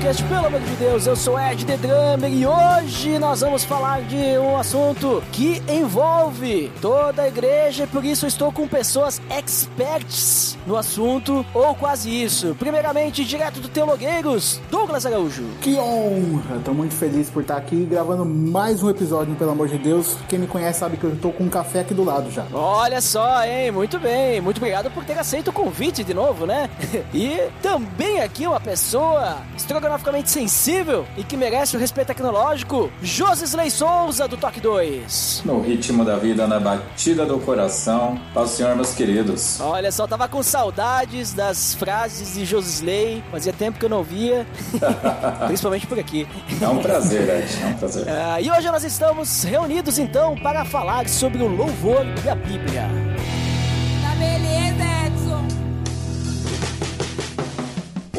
Podcast, pelo amor de Deus, eu sou Ed The Drummer e hoje nós vamos falar de um assunto que envolve toda a igreja e por isso estou com pessoas experts no assunto, ou quase isso. Primeiramente, direto do Teologueiros, Douglas Araújo. Que honra! Tô muito feliz por estar aqui gravando mais um episódio, pelo amor de Deus. Quem me conhece sabe que eu tô com um café aqui do lado já. Olha só, hein? Muito bem. Muito obrigado por ter aceito o convite de novo, né? e também aqui uma pessoa estrogonoficamente sensível e que merece o respeito tecnológico, Josisley Souza, do Toque 2. No ritmo da vida, na batida do coração, ao Senhor, meus queridos. Olha só, tava com saudades das frases de Josisley, fazia tempo que eu não via, principalmente por aqui. É um prazer, Ed, é um prazer. Uh, e hoje nós estamos reunidos então para falar sobre o louvor e a Bíblia.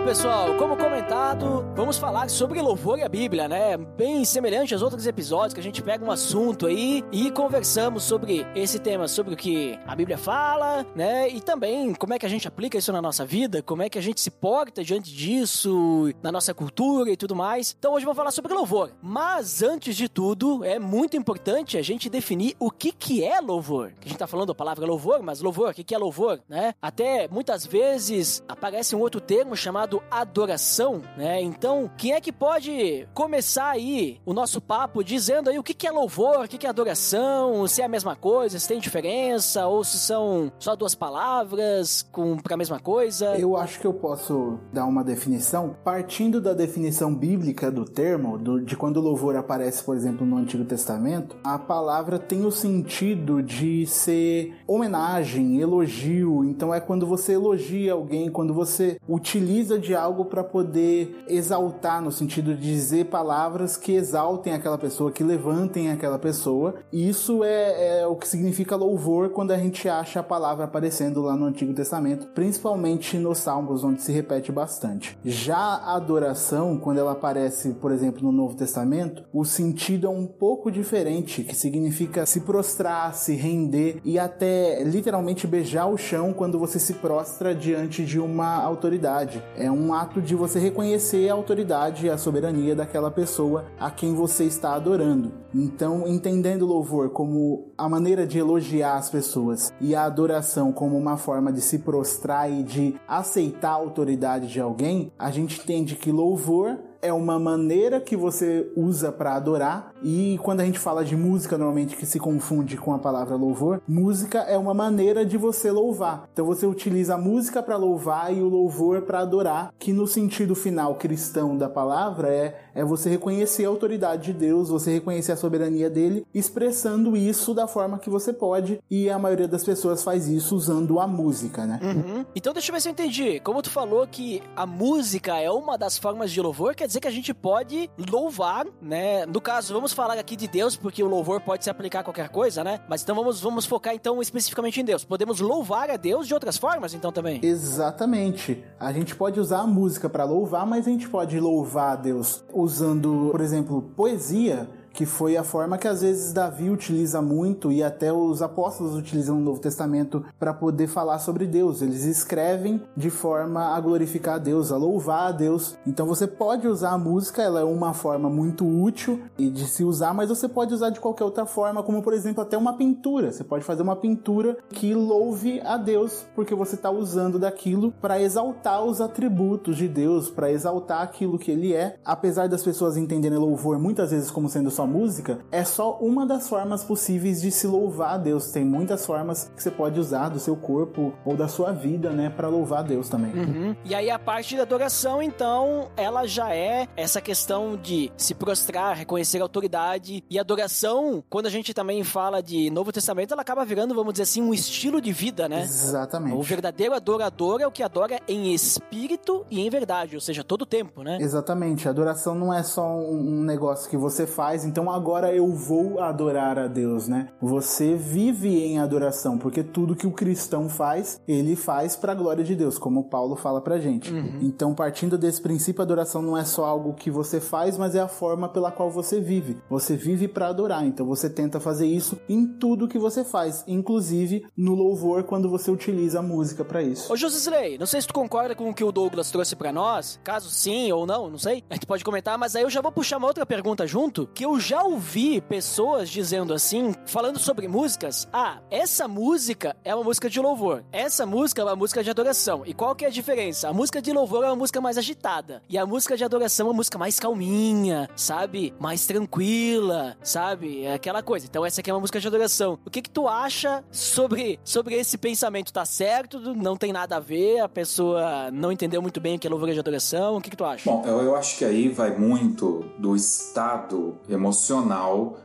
Então, pessoal, como comentado, vamos falar sobre louvor e a Bíblia, né? Bem semelhante aos outros episódios que a gente pega um assunto aí e conversamos sobre esse tema, sobre o que a Bíblia fala, né? E também como é que a gente aplica isso na nossa vida, como é que a gente se porta diante disso, na nossa cultura e tudo mais. Então, hoje vamos falar sobre louvor. Mas antes de tudo, é muito importante a gente definir o que que é louvor. A gente tá falando a palavra louvor, mas louvor, o que que é louvor, né? Até muitas vezes aparece um outro termo chamado adoração, né? Então, quem é que pode começar aí o nosso papo dizendo aí o que é louvor, o que é adoração, se é a mesma coisa, se tem diferença, ou se são só duas palavras com para a mesma coisa? Eu acho que eu posso dar uma definição partindo da definição bíblica do termo, do, de quando o louvor aparece, por exemplo, no Antigo Testamento, a palavra tem o sentido de ser homenagem, elogio. Então é quando você elogia alguém, quando você utiliza de algo para poder exaltar, no sentido de dizer palavras que exaltem aquela pessoa, que levantem aquela pessoa. E isso é, é o que significa louvor quando a gente acha a palavra aparecendo lá no Antigo Testamento, principalmente nos Salmos, onde se repete bastante. Já a adoração, quando ela aparece, por exemplo, no Novo Testamento, o sentido é um pouco diferente, que significa se prostrar, se render e até literalmente beijar o chão quando você se prostra diante de uma autoridade. É um ato de você reconhecer a autoridade e a soberania daquela pessoa a quem você está adorando. Então, entendendo o louvor como a maneira de elogiar as pessoas e a adoração como uma forma de se prostrar e de aceitar a autoridade de alguém, a gente entende que louvor é uma maneira que você usa para adorar. E quando a gente fala de música, normalmente que se confunde com a palavra louvor, música é uma maneira de você louvar. Então você utiliza a música para louvar e o louvor para adorar, que no sentido final cristão da palavra é, é você reconhecer a autoridade de Deus, você reconhecer a soberania dele, expressando isso da forma que você pode. E a maioria das pessoas faz isso usando a música, né? Uhum. Então deixa eu ver se eu entendi. Como tu falou que a música é uma das formas de louvor, quer dizer que a gente pode louvar, né? No caso, vamos falar aqui de Deus, porque o louvor pode se aplicar a qualquer coisa, né? Mas então vamos, vamos focar então especificamente em Deus. Podemos louvar a Deus de outras formas, então também? Exatamente. A gente pode usar a música para louvar, mas a gente pode louvar a Deus usando, por exemplo, poesia que foi a forma que às vezes Davi utiliza muito e até os apóstolos utilizam no Novo Testamento para poder falar sobre Deus. Eles escrevem de forma a glorificar a Deus, a louvar a Deus. Então você pode usar a música, ela é uma forma muito útil de se usar, mas você pode usar de qualquer outra forma, como por exemplo até uma pintura. Você pode fazer uma pintura que louve a Deus, porque você está usando daquilo para exaltar os atributos de Deus, para exaltar aquilo que ele é. Apesar das pessoas entenderem louvor muitas vezes como sendo só música é só uma das formas possíveis de se louvar a Deus. Tem muitas formas que você pode usar do seu corpo ou da sua vida, né, para louvar a Deus também. Uhum. E aí a parte da adoração, então, ela já é essa questão de se prostrar, reconhecer a autoridade e adoração. Quando a gente também fala de Novo Testamento, ela acaba virando, vamos dizer assim, um estilo de vida, né? Exatamente. O verdadeiro adorador é o que adora em espírito e em verdade, ou seja, todo o tempo, né? Exatamente. A adoração não é só um negócio que você faz, então agora eu vou adorar a Deus, né? Você vive em adoração, porque tudo que o cristão faz, ele faz para a glória de Deus, como Paulo fala pra gente. Uhum. Então, partindo desse princípio, a adoração não é só algo que você faz, mas é a forma pela qual você vive. Você vive para adorar, então você tenta fazer isso em tudo que você faz, inclusive no louvor quando você utiliza a música para isso. Ô Josisley, não sei se tu concorda com o que o Douglas trouxe para nós, caso sim ou não, não sei, a gente pode comentar, mas aí eu já vou puxar uma outra pergunta junto, que eu já ouvi pessoas dizendo assim, falando sobre músicas, ah, essa música é uma música de louvor, essa música é uma música de adoração. E qual que é a diferença? A música de louvor é uma música mais agitada, e a música de adoração é uma música mais calminha, sabe? Mais tranquila, sabe? É aquela coisa. Então essa aqui é uma música de adoração. O que que tu acha sobre, sobre esse pensamento? Tá certo? Não tem nada a ver? A pessoa não entendeu muito bem o que é louvor de adoração? O que que tu acha? Bom, eu, eu acho que aí vai muito do estado emocional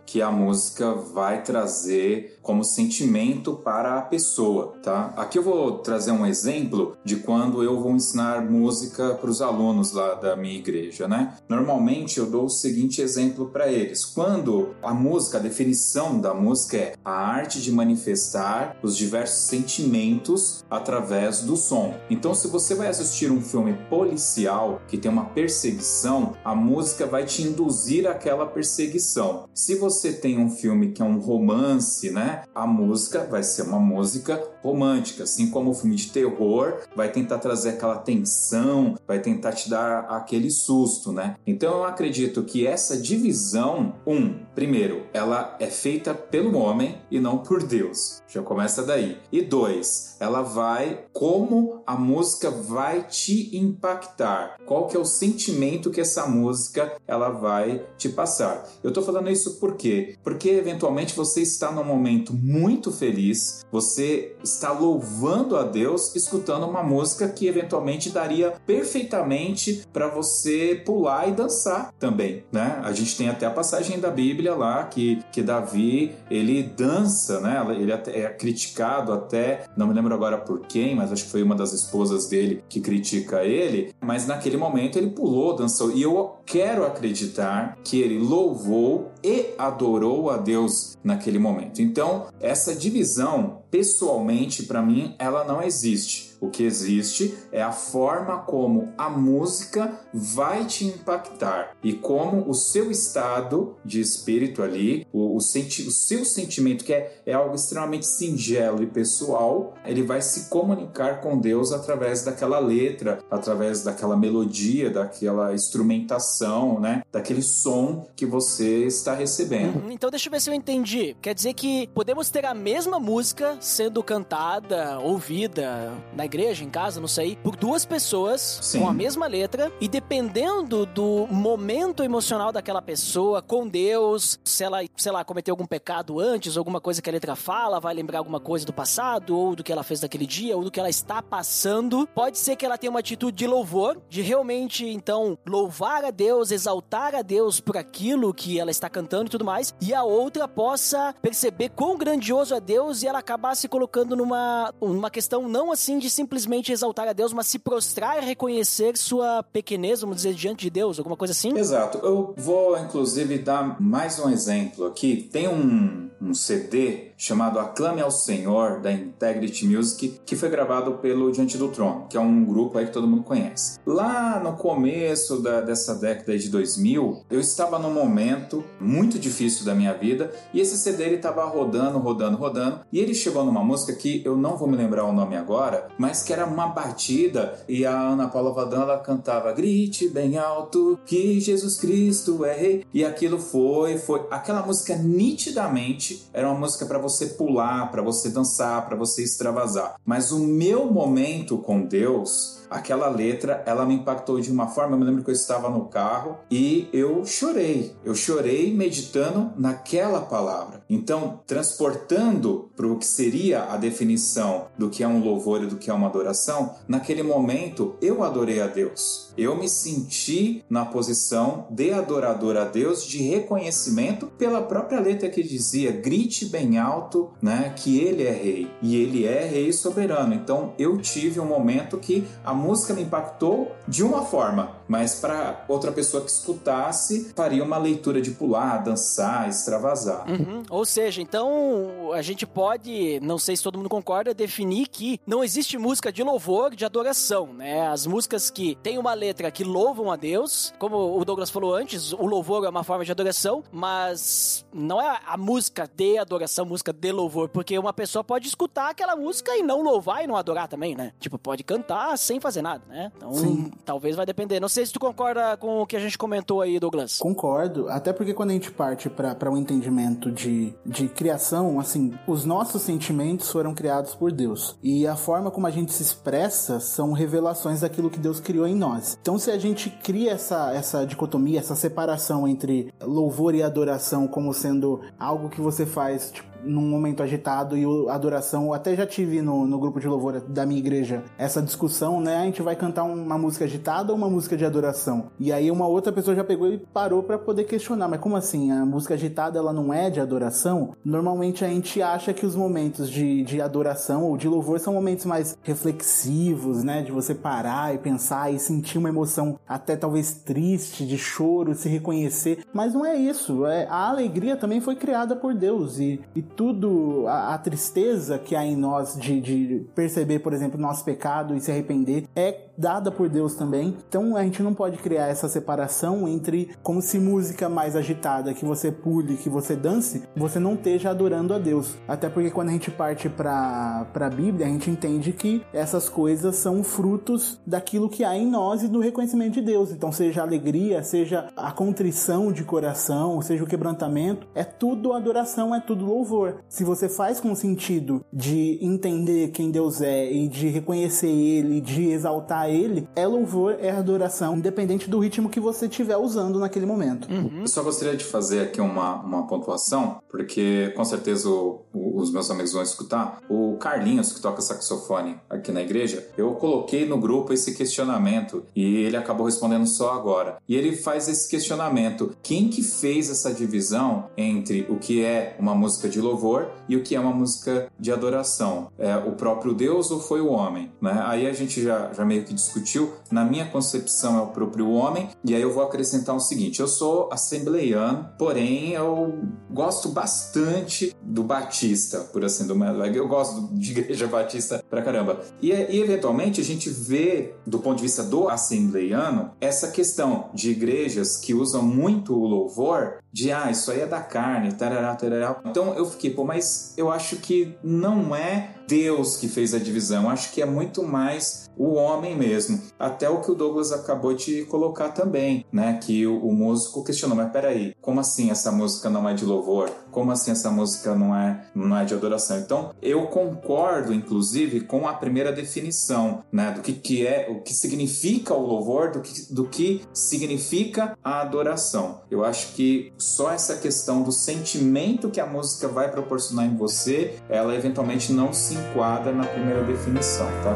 que a música vai trazer como sentimento para a pessoa, tá? Aqui eu vou trazer um exemplo de quando eu vou ensinar música para os alunos lá da minha igreja, né? Normalmente eu dou o seguinte exemplo para eles: quando a música, a definição da música é a arte de manifestar os diversos sentimentos através do som. Então, se você vai assistir um filme policial que tem uma perseguição, a música vai te induzir àquela perseguição. Se você tem um filme que é um romance, né? A música vai ser uma música romântica, assim como o filme de terror vai tentar trazer aquela tensão, vai tentar te dar aquele susto, né? Então eu acredito que essa divisão, um, primeiro, ela é feita pelo homem e não por Deus. Já começa daí. E dois, ela vai como a música vai te impactar. Qual que é o sentimento que essa música ela vai te passar? Eu tô falando isso por quê? Porque eventualmente você está num momento muito feliz, você está louvando a Deus escutando uma música que eventualmente daria perfeitamente para você pular e dançar também, né? A gente tem até a passagem da Bíblia lá que, que Davi ele dança, né? Ele é criticado até, não me lembro agora por quem, mas acho que foi uma das esposas dele que critica ele, mas naquele momento ele pulou, dançou e eu quero acreditar que ele louvou e adorou a Deus naquele momento. Então, essa divisão, pessoalmente, para mim, ela não existe. O que existe é a forma como a música vai te impactar e como o seu estado de espírito ali, o, o, senti o seu sentimento, que é, é algo extremamente singelo e pessoal, ele vai se comunicar com Deus através daquela letra, através daquela melodia, daquela instrumentação, né? Daquele som que você está recebendo. Uhum, então deixa eu ver se eu entendi. Quer dizer que podemos ter a mesma música sendo cantada, ouvida na igreja igreja, em casa, não sei, por duas pessoas Sim. com a mesma letra e dependendo do momento emocional daquela pessoa com Deus, se ela, sei lá, cometeu algum pecado antes, alguma coisa que a letra fala, vai lembrar alguma coisa do passado ou do que ela fez naquele dia ou do que ela está passando, pode ser que ela tenha uma atitude de louvor, de realmente então louvar a Deus, exaltar a Deus por aquilo que ela está cantando e tudo mais, e a outra possa perceber quão grandioso é Deus e ela acabar se colocando numa uma questão não assim de simplesmente exaltar a Deus, mas se prostrar e reconhecer sua pequenez, vamos dizer, diante de Deus, alguma coisa assim? Exato. Eu vou, inclusive, dar mais um exemplo aqui. Tem um, um CD chamado Aclame ao Senhor, da Integrity Music, que foi gravado pelo Diante do Trono, que é um grupo aí que todo mundo conhece. Lá no começo da, dessa década de 2000, eu estava num momento muito difícil da minha vida e esse CD ele estava rodando, rodando, rodando e ele chegou numa música que eu não vou me lembrar o nome agora, mas que era uma batida e a Ana Paula Vadan ela cantava grite bem alto que Jesus Cristo é rei e aquilo foi, foi aquela música nitidamente era uma música para você pular, para você dançar, para você extravasar. Mas o meu momento com Deus aquela letra, ela me impactou de uma forma, eu me lembro que eu estava no carro e eu chorei. Eu chorei meditando naquela palavra. Então, transportando para o que seria a definição do que é um louvor e do que é uma adoração, naquele momento eu adorei a Deus. Eu me senti na posição de adorador a Deus, de reconhecimento pela própria letra que dizia: grite bem alto, né, que ele é rei e ele é rei soberano. Então eu tive um momento que a música me impactou de uma forma, mas para outra pessoa que escutasse faria uma leitura de pular, dançar, extravasar. Uhum. Ou seja, então a gente pode, não sei se todo mundo concorda, definir que não existe música de louvor, de adoração, né? As músicas que têm uma letra que louvam a Deus, como o Douglas falou antes, o louvor é uma forma de adoração, mas não é a música de adoração, música de louvor, porque uma pessoa pode escutar aquela música e não louvar e não adorar também, né? Tipo, pode cantar sem fazer nada, né? Então, Sim. talvez vai depender. Não sei se tu concorda com o que a gente comentou aí, Douglas. Concordo, até porque quando a gente parte para um entendimento de, de criação, assim, os nossos sentimentos foram criados por Deus. E a forma como a gente se expressa são revelações daquilo que Deus criou em nós. Então, se a gente cria essa, essa dicotomia, essa separação entre louvor e adoração como sendo algo que você faz, tipo, num momento agitado e o- adoração. Até já tive no, no grupo de louvor da minha igreja essa discussão, né? A gente vai cantar uma música agitada ou uma música de adoração? E aí uma outra pessoa já pegou e parou para poder questionar, mas como assim? A música agitada ela não é de adoração? Normalmente a gente acha que os momentos de, de adoração ou de louvor são momentos mais reflexivos, né? De você parar e pensar e sentir uma emoção até talvez triste, de choro, se reconhecer. Mas não é isso. É, a alegria também foi criada por Deus e, e tudo, a, a tristeza que há em nós de, de perceber, por exemplo, nosso pecado e se arrepender é dada por Deus também. Então a gente não pode criar essa separação entre como se música mais agitada, que você pule, que você dance, você não esteja adorando a Deus. Até porque quando a gente parte para a Bíblia, a gente entende que essas coisas são frutos daquilo que há em nós e do reconhecimento de Deus. Então, seja a alegria, seja a contrição de coração, seja o quebrantamento, é tudo adoração, é tudo louvor. Se você faz com o sentido de entender quem Deus é e de reconhecer Ele, de exaltar Ele, é louvor, é adoração, independente do ritmo que você estiver usando naquele momento. Eu só gostaria de fazer aqui uma, uma pontuação, porque com certeza o- o- os meus amigos vão escutar. O Carlinhos, que toca saxofone aqui na igreja, eu coloquei no grupo esse questionamento e ele acabou respondendo só agora. E ele faz esse questionamento: quem que fez essa divisão entre o que é uma música de louvor e o que é uma música de adoração? É o próprio Deus ou foi o homem? Né? Aí a gente já, já meio que discutiu. Na minha concepção é o próprio homem, e aí eu vou acrescentar o seguinte: eu sou assembleiano, porém eu gosto bastante do Batista, por assim do eu gosto de igreja batista pra caramba. E, e eventualmente a gente vê, do ponto de vista do assembleiano, essa questão de igrejas que usam muito o louvor de ah, isso aí é da carne, tarará, tarará. Então eu fiquei, pô, mas eu acho que não é Deus que fez a divisão, acho que é muito mais o homem mesmo. Até o que o Douglas acabou de colocar também, né? Que o, o músico questionou, mas peraí, como assim essa música não é de louvor? Como assim essa música não é, não é de adoração? Então, eu concordo, inclusive, com a primeira definição, né? Do que, que é, o que significa o louvor, do que, do que significa a adoração. Eu acho que só essa questão do sentimento que a música vai proporcionar em você, ela eventualmente não se enquadra na primeira definição, tá?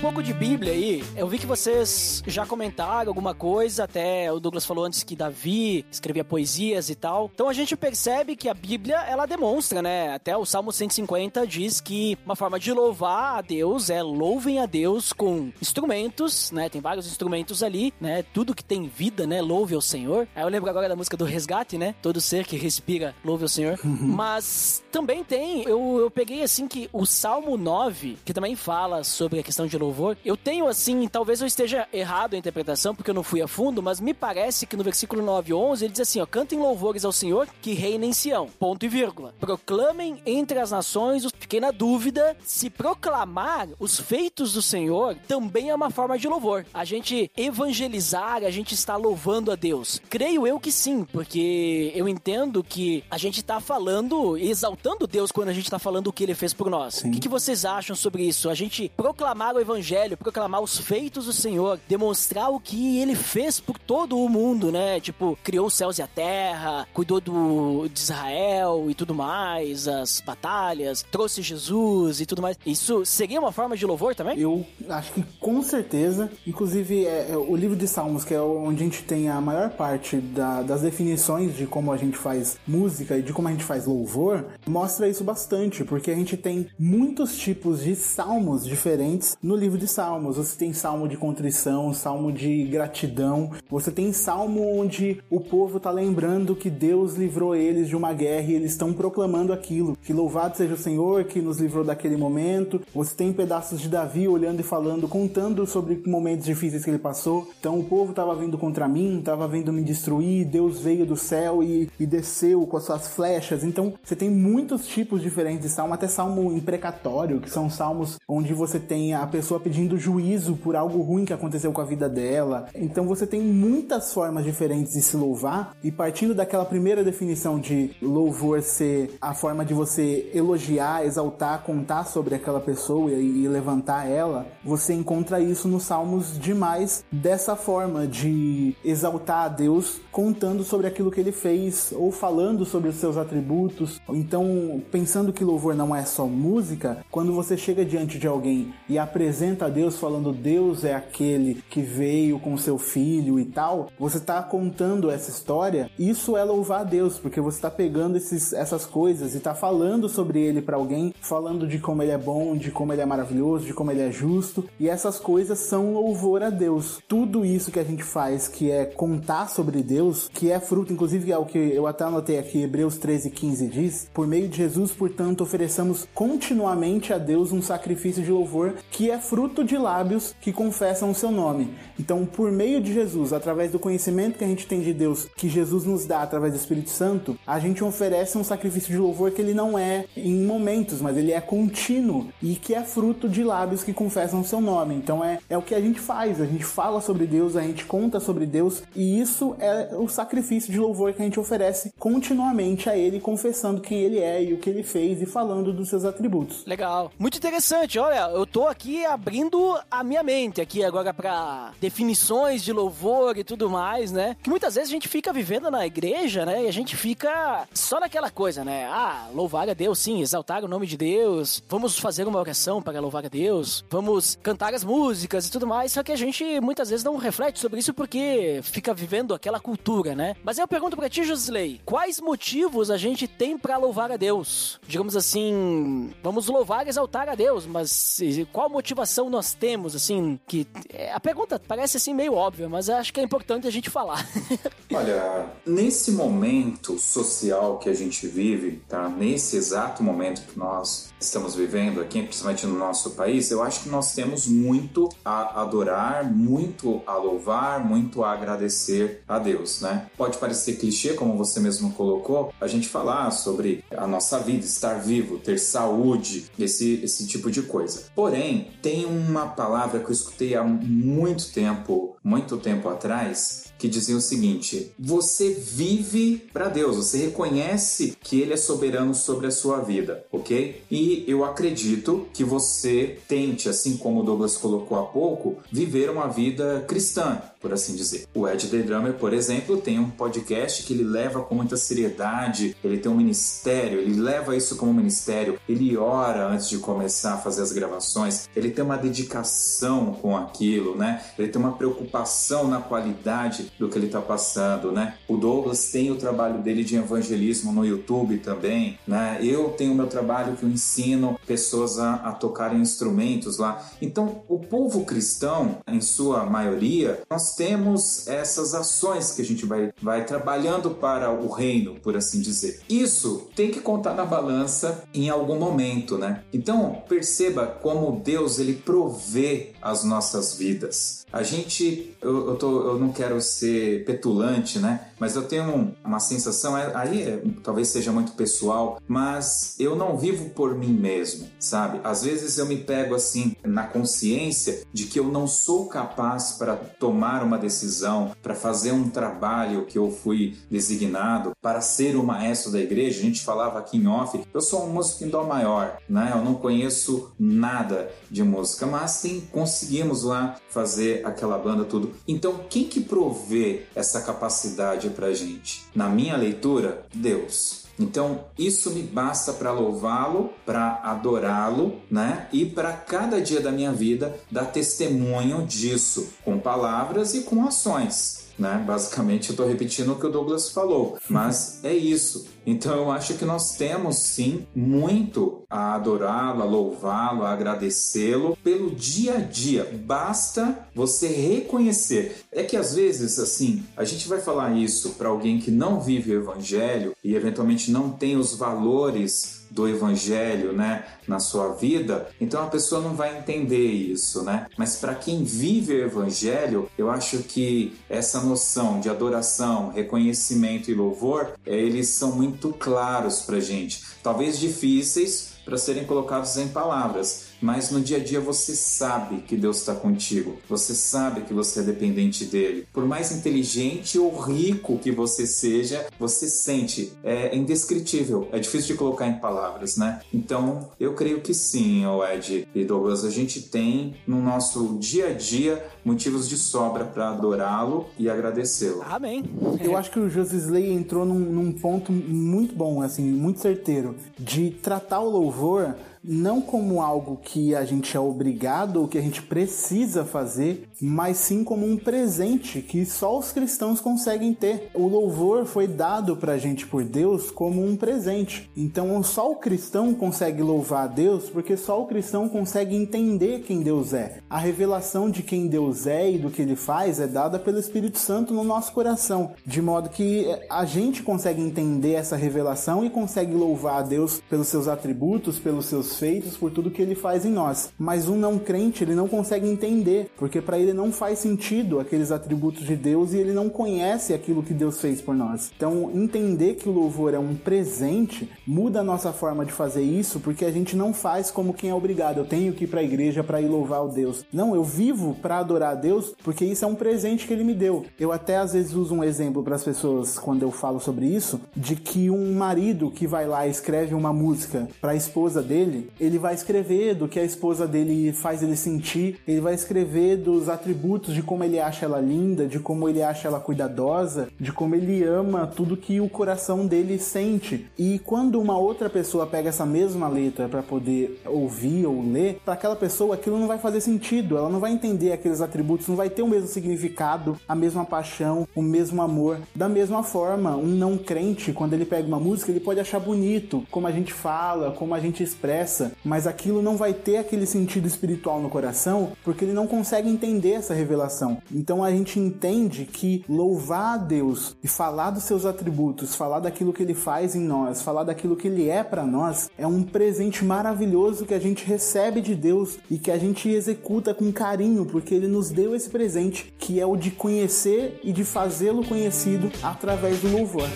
Pouco de Bíblia aí, eu vi que vocês já comentaram alguma coisa, até o Douglas falou antes que Davi escrevia poesias e tal. Então a gente percebe que a Bíblia, ela demonstra, né? Até o Salmo 150 diz que uma forma de louvar a Deus é louvem a Deus com instrumentos, né? Tem vários instrumentos ali, né? Tudo que tem vida, né? Louve ao Senhor. Aí eu lembro agora da música do Resgate, né? Todo ser que respira, louve ao Senhor. Mas também tem, eu, eu peguei assim que o Salmo 9, que também fala sobre a questão de louvor. Eu tenho assim, talvez eu esteja errado a interpretação, porque eu não fui a fundo, mas me parece que no versículo 9 e 11 ele diz assim, ó, cantem louvores ao Senhor que reina em Sião, ponto e vírgula. Proclamem entre as nações, fiquei na dúvida se proclamar os feitos do Senhor também é uma forma de louvor. A gente evangelizar, a gente está louvando a Deus. Creio eu que sim, porque eu entendo que a gente está falando, exaltando Deus quando a gente está falando o que ele fez por nós. Sim. O que, que vocês acham sobre isso? A gente proclamar o evangelho, proclamar os feitos do Senhor, demonstrar o que ele fez por todo o mundo, né? Tipo, criou os céus e a terra, cuidou do, de Israel e tudo mais, as batalhas, trouxe Jesus e tudo mais. Isso seria uma forma de louvor também? Eu acho que com certeza, inclusive é, é o livro de Salmos, que é onde a gente tem a maior parte da- das definições de como a gente faz música e de como a gente faz louvor, mostra isso bastante, porque a gente tem muitos tipos de salmos diferentes no livro de Salmos. Você tem salmo de contrição, salmo de gratidão, você tem salmo onde o povo tá lembrando que Deus livrou eles de uma guerra e eles estão proclamando aquilo, que louvado seja o Senhor que nos livrou daquele momento. Você tem pedaços de Davi olhando e falando, contando sobre momentos difíceis que ele passou. Então o povo estava vindo contra mim, estava vindo me destruir, Deus veio do céu e, e desceu com as suas flechas. Então você tem muitos tipos diferentes de salmo, até salmo imprecatório, que são salmos onde você tem a pessoa pedindo juízo por algo ruim que aconteceu com a vida dela. Então você tem muitas formas diferentes de se louvar e partindo daquela primeira definição de louvor ser a forma de você elogiar, exaltar, contar sobre aquela pessoa e, e levantar ela, você encontra isso nos salmos demais dessa forma de exaltar a Deus contando sobre aquilo que ele fez ou falando sobre os seus atributos. Então, pensando que louvor não é só música, quando você chega diante de alguém e apresenta a Deus falando Deus é aquele que veio com seu filho e tal, você está contando essa história. Isso é louvar a Deus, porque você está pegando esses, essas coisas e está falando sobre ele para alguém, falando de como ele é bom, de como ele é maravilhoso, de como ele é justo, e essas coisas são louvor a Deus. Tudo isso que a gente faz, que é contar sobre Deus, que é fruto, inclusive é o que eu até anotei aqui, Hebreus 13, 15 diz: Por meio de Jesus, portanto, ofereçamos continuamente a Deus um sacrifício de louvor que é fruto de lábios que confessam o seu nome. Então, por meio de Jesus, através do conhecimento que a gente tem de Deus, que Jesus nos dá através do Espírito Santo, a gente oferece um sacrifício de louvor que ele não é em momentos, mas ele é contínuo e que é fruto de lábios que confessam o seu nome. Então é, é o que a gente faz, a gente fala sobre Deus, a gente conta sobre Deus e isso é o sacrifício de louvor que a gente oferece continuamente a ele, confessando quem ele é e o que ele fez e falando dos seus atributos. Legal. Muito interessante. Olha, eu tô aqui abrindo a minha mente aqui agora pra definições de louvor e tudo mais, né? Que muitas vezes a gente fica vivendo na igreja, né? E a gente fica só naquela coisa, né? Ah, louvar a Deus, sim, exaltar o nome de Deus. Vamos fazer uma oração para louvar a Deus. Vamos cantar as músicas e tudo mais. Só que a gente muitas vezes não reflete sobre isso porque fica vivendo aquela cultura, né? Mas eu pergunto pra ti, Josley, quais motivos a gente tem pra louvar a Deus? Digamos assim, vamos louvar exaltar a Deus, mas qual motivação nós temos, assim, que... é, A pergunta parece assim meio óbvia, mas acho que é importante a gente falar. Olha, nesse momento social que a gente vive, tá? Nesse exato momento que nós estamos vivendo aqui, principalmente no nosso país, eu acho que nós temos muito a adorar, muito a louvar, muito a agradecer a Deus, né? Pode parecer clichê, como você mesmo colocou, a gente falar sobre a nossa vida, estar vivo, ter saúde, esse, esse tipo de coisa. Porém, tem uma palavra que eu escutei há muito tempo, muito tempo atrás, que dizia o seguinte: você vive para Deus, você reconhece que Ele é soberano sobre a sua vida, ok? E eu acredito que você tente, assim como o Douglas colocou há pouco, viver uma vida cristã, por assim dizer. O Ed The Drummer, por exemplo, tem um podcast que ele leva com muita seriedade, ele tem um ministério, ele leva isso como ministério, ele ora antes de começar a fazer as gravações, ele tem uma dedicação com aquilo, né? Ele tem uma preocupação na qualidade do que ele está passando, né? O Douglas tem o trabalho dele de evangelismo no YouTube também, né? Eu tenho o meu trabalho que eu ensino pessoas a, a tocarem instrumentos lá. Então, o povo cristão, em sua maioria, nós temos essas ações que a gente vai, vai trabalhando para o reino, por assim dizer. Isso tem que contar na balança em algum momento, né? Então, perceba como Deus ele provê as nossas vidas. A gente, eu, eu, tô, eu não quero ser petulante, né? Mas eu tenho uma sensação, é, aí é, talvez seja muito pessoal, mas eu não vivo por mim mesmo, sabe? Às vezes eu me pego assim na consciência de que eu não sou capaz para tomar uma decisão, para fazer um trabalho que eu fui designado, para ser o maestro da igreja. A gente falava aqui em off, eu sou um músico em dó maior, né? Eu não conheço nada de música, mas sim conseguimos lá fazer aquela banda tudo. Então, quem que provê essa capacidade pra gente? Na minha leitura, Deus. Então, isso me basta para louvá-lo, para adorá-lo, né? E para cada dia da minha vida dar testemunho disso, com palavras e com ações. Né? Basicamente, eu estou repetindo o que o Douglas falou, mas é isso. Então, eu acho que nós temos sim muito a adorá-lo, a louvá-lo, a agradecê-lo pelo dia a dia. Basta você reconhecer. É que às vezes, assim, a gente vai falar isso para alguém que não vive o evangelho e eventualmente não tem os valores do evangelho, né, na sua vida, então a pessoa não vai entender isso, né? Mas para quem vive o evangelho, eu acho que essa noção de adoração, reconhecimento e louvor, eles são muito claros pra gente. Talvez difíceis para serem colocados em palavras, mas no dia a dia você sabe que Deus está contigo, você sabe que você é dependente dele. Por mais inteligente ou rico que você seja, você sente, é indescritível, é difícil de colocar em palavras, né? Então eu creio que sim, Ed e Douglas, a gente tem no nosso dia a dia motivos de sobra para adorá-lo e agradecê-lo. Amém. Eu acho que o Josisley entrou num, num ponto muito bom, assim, muito certeiro, de tratar o louvor não como algo que a gente é obrigado ou que a gente precisa fazer, mas sim como um presente que só os cristãos conseguem ter. O louvor foi dado pra gente por Deus como um presente. Então só o cristão consegue louvar a Deus porque só o cristão consegue entender quem Deus é. A revelação de quem Deus é e do que ele faz é dada pelo Espírito Santo no nosso coração, de modo que a gente consegue entender essa revelação e consegue louvar a Deus pelos seus atributos, pelos seus feitos, por tudo que ele faz em nós. Mas um não crente, ele não consegue entender, porque para ele não faz sentido aqueles atributos de Deus e ele não conhece aquilo que Deus fez por nós. Então, entender que o louvor é um presente muda a nossa forma de fazer isso, porque a gente não faz como quem é obrigado. Eu tenho que ir para a igreja para ir louvar o Deus. Não, eu vivo para adorar a Deus, porque isso é um presente que ele me deu. Eu até às vezes uso um exemplo para as pessoas quando eu falo sobre isso, de que um marido que vai lá e escreve uma música para a esposa dele, ele vai escrever do que a esposa dele faz ele sentir, ele vai escrever dos atributos de como ele acha ela linda, de como ele acha ela cuidadosa, de como ele ama tudo que o coração dele sente. E quando uma outra pessoa pega essa mesma letra para poder ouvir ou ler, para aquela pessoa aquilo não vai fazer sentido, ela não vai entender aqueles atributos, não vai ter o mesmo significado, a mesma paixão, o mesmo amor. Da mesma forma, um não crente, quando ele pega uma música, ele pode achar bonito como a gente fala, como a gente expressa, mas aquilo não vai ter aquele sentido espiritual no coração porque ele não consegue entender essa revelação. Então a gente entende que louvar a Deus e falar dos seus atributos, falar daquilo que ele faz em nós, falar daquilo que ele é para nós, é um presente maravilhoso que a gente recebe de Deus e que a gente executa com carinho porque ele nos deu esse presente que é o de conhecer e de fazê-lo conhecido através do louvor.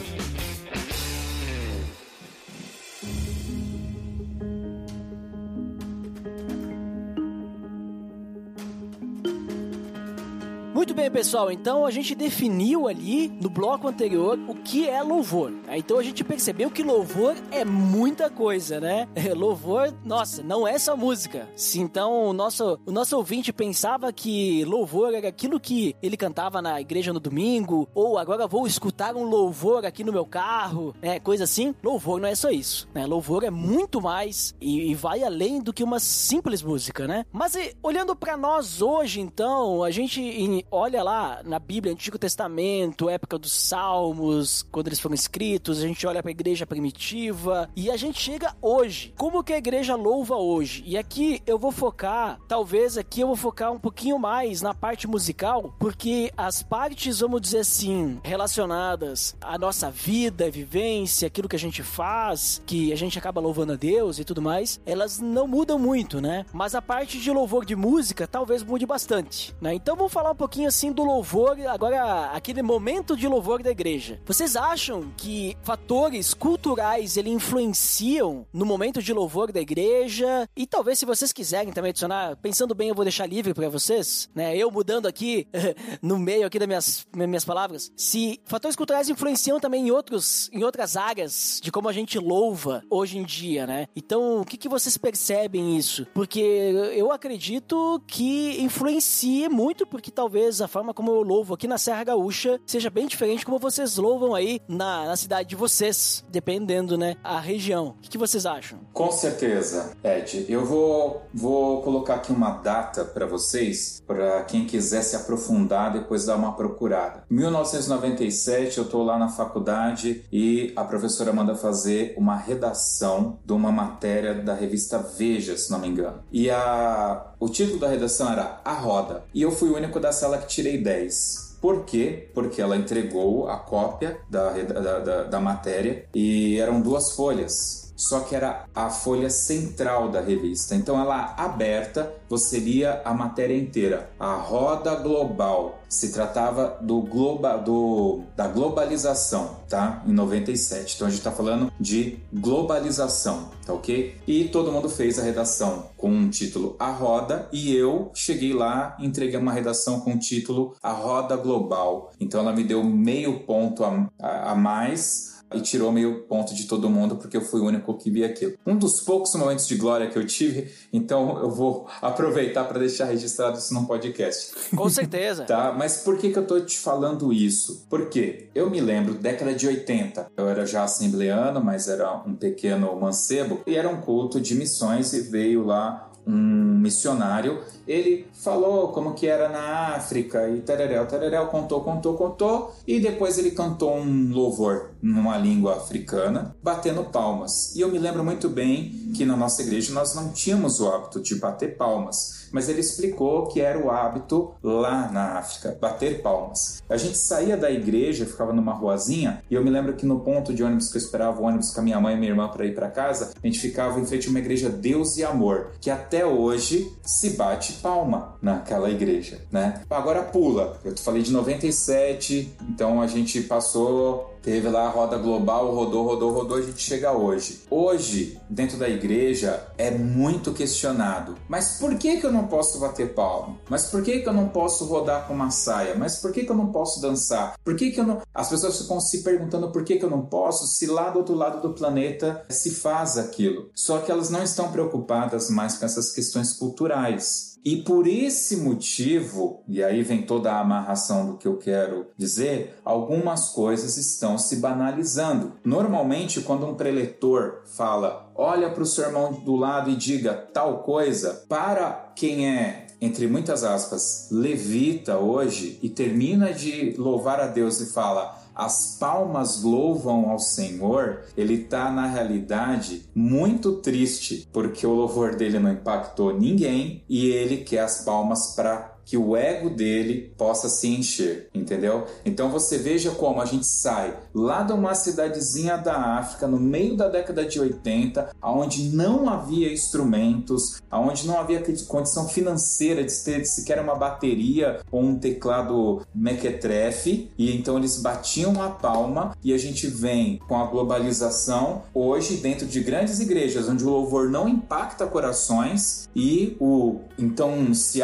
Muito bem, pessoal. Então a gente definiu ali no bloco anterior o que é louvor. Né? Então a gente percebeu que louvor é muita coisa, né? louvor, nossa, não é só música. Se então o nosso, o nosso ouvinte pensava que louvor era aquilo que ele cantava na igreja no domingo, ou agora vou escutar um louvor aqui no meu carro, né? Coisa assim. Louvor não é só isso, né? Louvor é muito mais e, e vai além do que uma simples música, né? Mas e, olhando para nós hoje, então, a gente olha lá na Bíblia, Antigo Testamento, época dos Salmos, quando eles foram escritos, a gente olha para a igreja primitiva e a gente chega hoje. Como que a igreja louva hoje? E aqui eu vou focar, talvez aqui eu vou focar um pouquinho mais na parte musical, porque as partes, vamos dizer assim, relacionadas à nossa vida, vivência, aquilo que a gente faz, que a gente acaba louvando a Deus e tudo mais, elas não mudam muito, né? Mas a parte de louvor de música talvez mude bastante, né? Então vamos falar um pouquinho assim do louvor, agora aquele momento de louvor da igreja. Vocês acham que fatores culturais ele influenciam no momento de louvor da igreja? E talvez se vocês quiserem também adicionar, pensando bem, eu vou deixar livre para vocês, né? Eu mudando aqui no meio aqui das minhas, minhas palavras, se fatores culturais influenciam também em outros em outras áreas de como a gente louva hoje em dia, né? Então, o que, que vocês percebem isso? Porque eu acredito que influencia muito, porque talvez a forma como eu louvo aqui na Serra Gaúcha seja bem diferente como vocês louvam aí na, na cidade de vocês, dependendo, né, a região. O que, que vocês acham? Com certeza, Ed. Eu vou, vou colocar aqui uma data para vocês, para quem quiser se aprofundar, depois dar uma procurada. 1997, eu estou lá na faculdade e a professora manda fazer uma redação de uma matéria da revista Veja, se não me engano. E a, o título da redação era A Roda. E eu fui o único da sala tirei 10. Por quê? Porque ela entregou a cópia da, da, da, da matéria e eram duas folhas só que era a folha central da revista. Então ela aberta, você lia a matéria inteira. A roda global se tratava do globa, do, da globalização, tá? Em 97. Então a gente está falando de globalização, tá ok? E todo mundo fez a redação com um título A Roda e eu cheguei lá entreguei uma redação com o título A Roda Global. Então ela me deu meio ponto a, a, a mais e tirou meio ponto de todo mundo porque eu fui o único que vi aquilo. Um dos poucos momentos de glória que eu tive, então eu vou aproveitar para deixar registrado isso num podcast. Com certeza. tá, mas por que, que eu tô te falando isso? Porque eu me lembro, década de 80, eu era já assembleano, mas era um pequeno mancebo, e era um culto de missões e veio lá um missionário, ele falou como que era na África e tereréu, tereréu, contou, contou, contou, e depois ele cantou um louvor numa língua africana, batendo palmas. E eu me lembro muito bem que na nossa igreja nós não tínhamos o hábito de bater palmas mas ele explicou que era o hábito lá na África, bater palmas. A gente saía da igreja, ficava numa ruazinha, e eu me lembro que no ponto de ônibus que eu esperava o ônibus com a minha mãe e minha irmã para ir para casa, a gente ficava em frente a uma igreja Deus e Amor, que até hoje se bate palma naquela igreja, né? Agora pula. Eu falei de 97, então a gente passou Teve lá a roda global, rodou, rodou, rodou, a gente chega hoje. Hoje, dentro da igreja, é muito questionado. Mas por que, que eu não posso bater palma? Mas por que, que eu não posso rodar com uma saia? Mas por que, que eu não posso dançar? Por que, que eu não. As pessoas ficam se perguntando por que, que eu não posso, se lá do outro lado do planeta se faz aquilo. Só que elas não estão preocupadas mais com essas questões culturais. E por esse motivo, e aí vem toda a amarração do que eu quero dizer, algumas coisas estão se banalizando. Normalmente, quando um preletor fala, olha para o seu irmão do lado e diga tal coisa, para quem é entre muitas aspas, levita hoje e termina de louvar a Deus e fala: as palmas louvam ao Senhor, ele está na realidade muito triste porque o louvor dele não impactou ninguém e ele quer as palmas para que o ego dele possa se encher, entendeu? Então você veja como a gente sai lá de uma cidadezinha da África no meio da década de 80, aonde não havia instrumentos, aonde não havia condição financeira de ter sequer uma bateria ou um teclado mequetrefe, e então eles batiam a palma e a gente vem com a globalização hoje dentro de grandes igrejas onde o louvor não impacta corações e o então se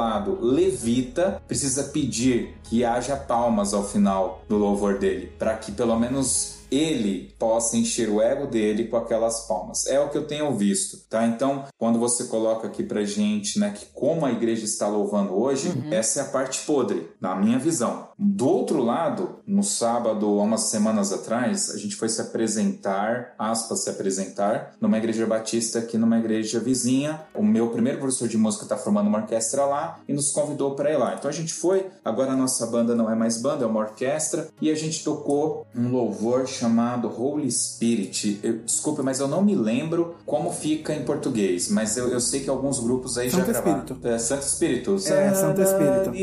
auto-intitulado levita precisa pedir que haja palmas ao final do louvor dele, para que pelo menos ele possa encher o ego dele com aquelas palmas. É o que eu tenho visto, tá? Então, quando você coloca aqui pra gente, né, que como a igreja está louvando hoje, uhum. essa é a parte podre, na minha visão. Do outro lado, no sábado, há umas semanas atrás, a gente foi se apresentar, aspas, se apresentar, numa igreja batista aqui numa igreja vizinha. O meu primeiro professor de música está formando uma orquestra lá e nos convidou para ir lá. Então a gente foi, agora a nossa banda não é mais banda, é uma orquestra, e a gente tocou um louvor chamado Holy Spirit. Eu, desculpa, mas eu não me lembro como fica em português, mas eu, eu sei que alguns grupos aí Santo já gravaram. Espírito. É, Santo Espírito. É, Santo Espírito.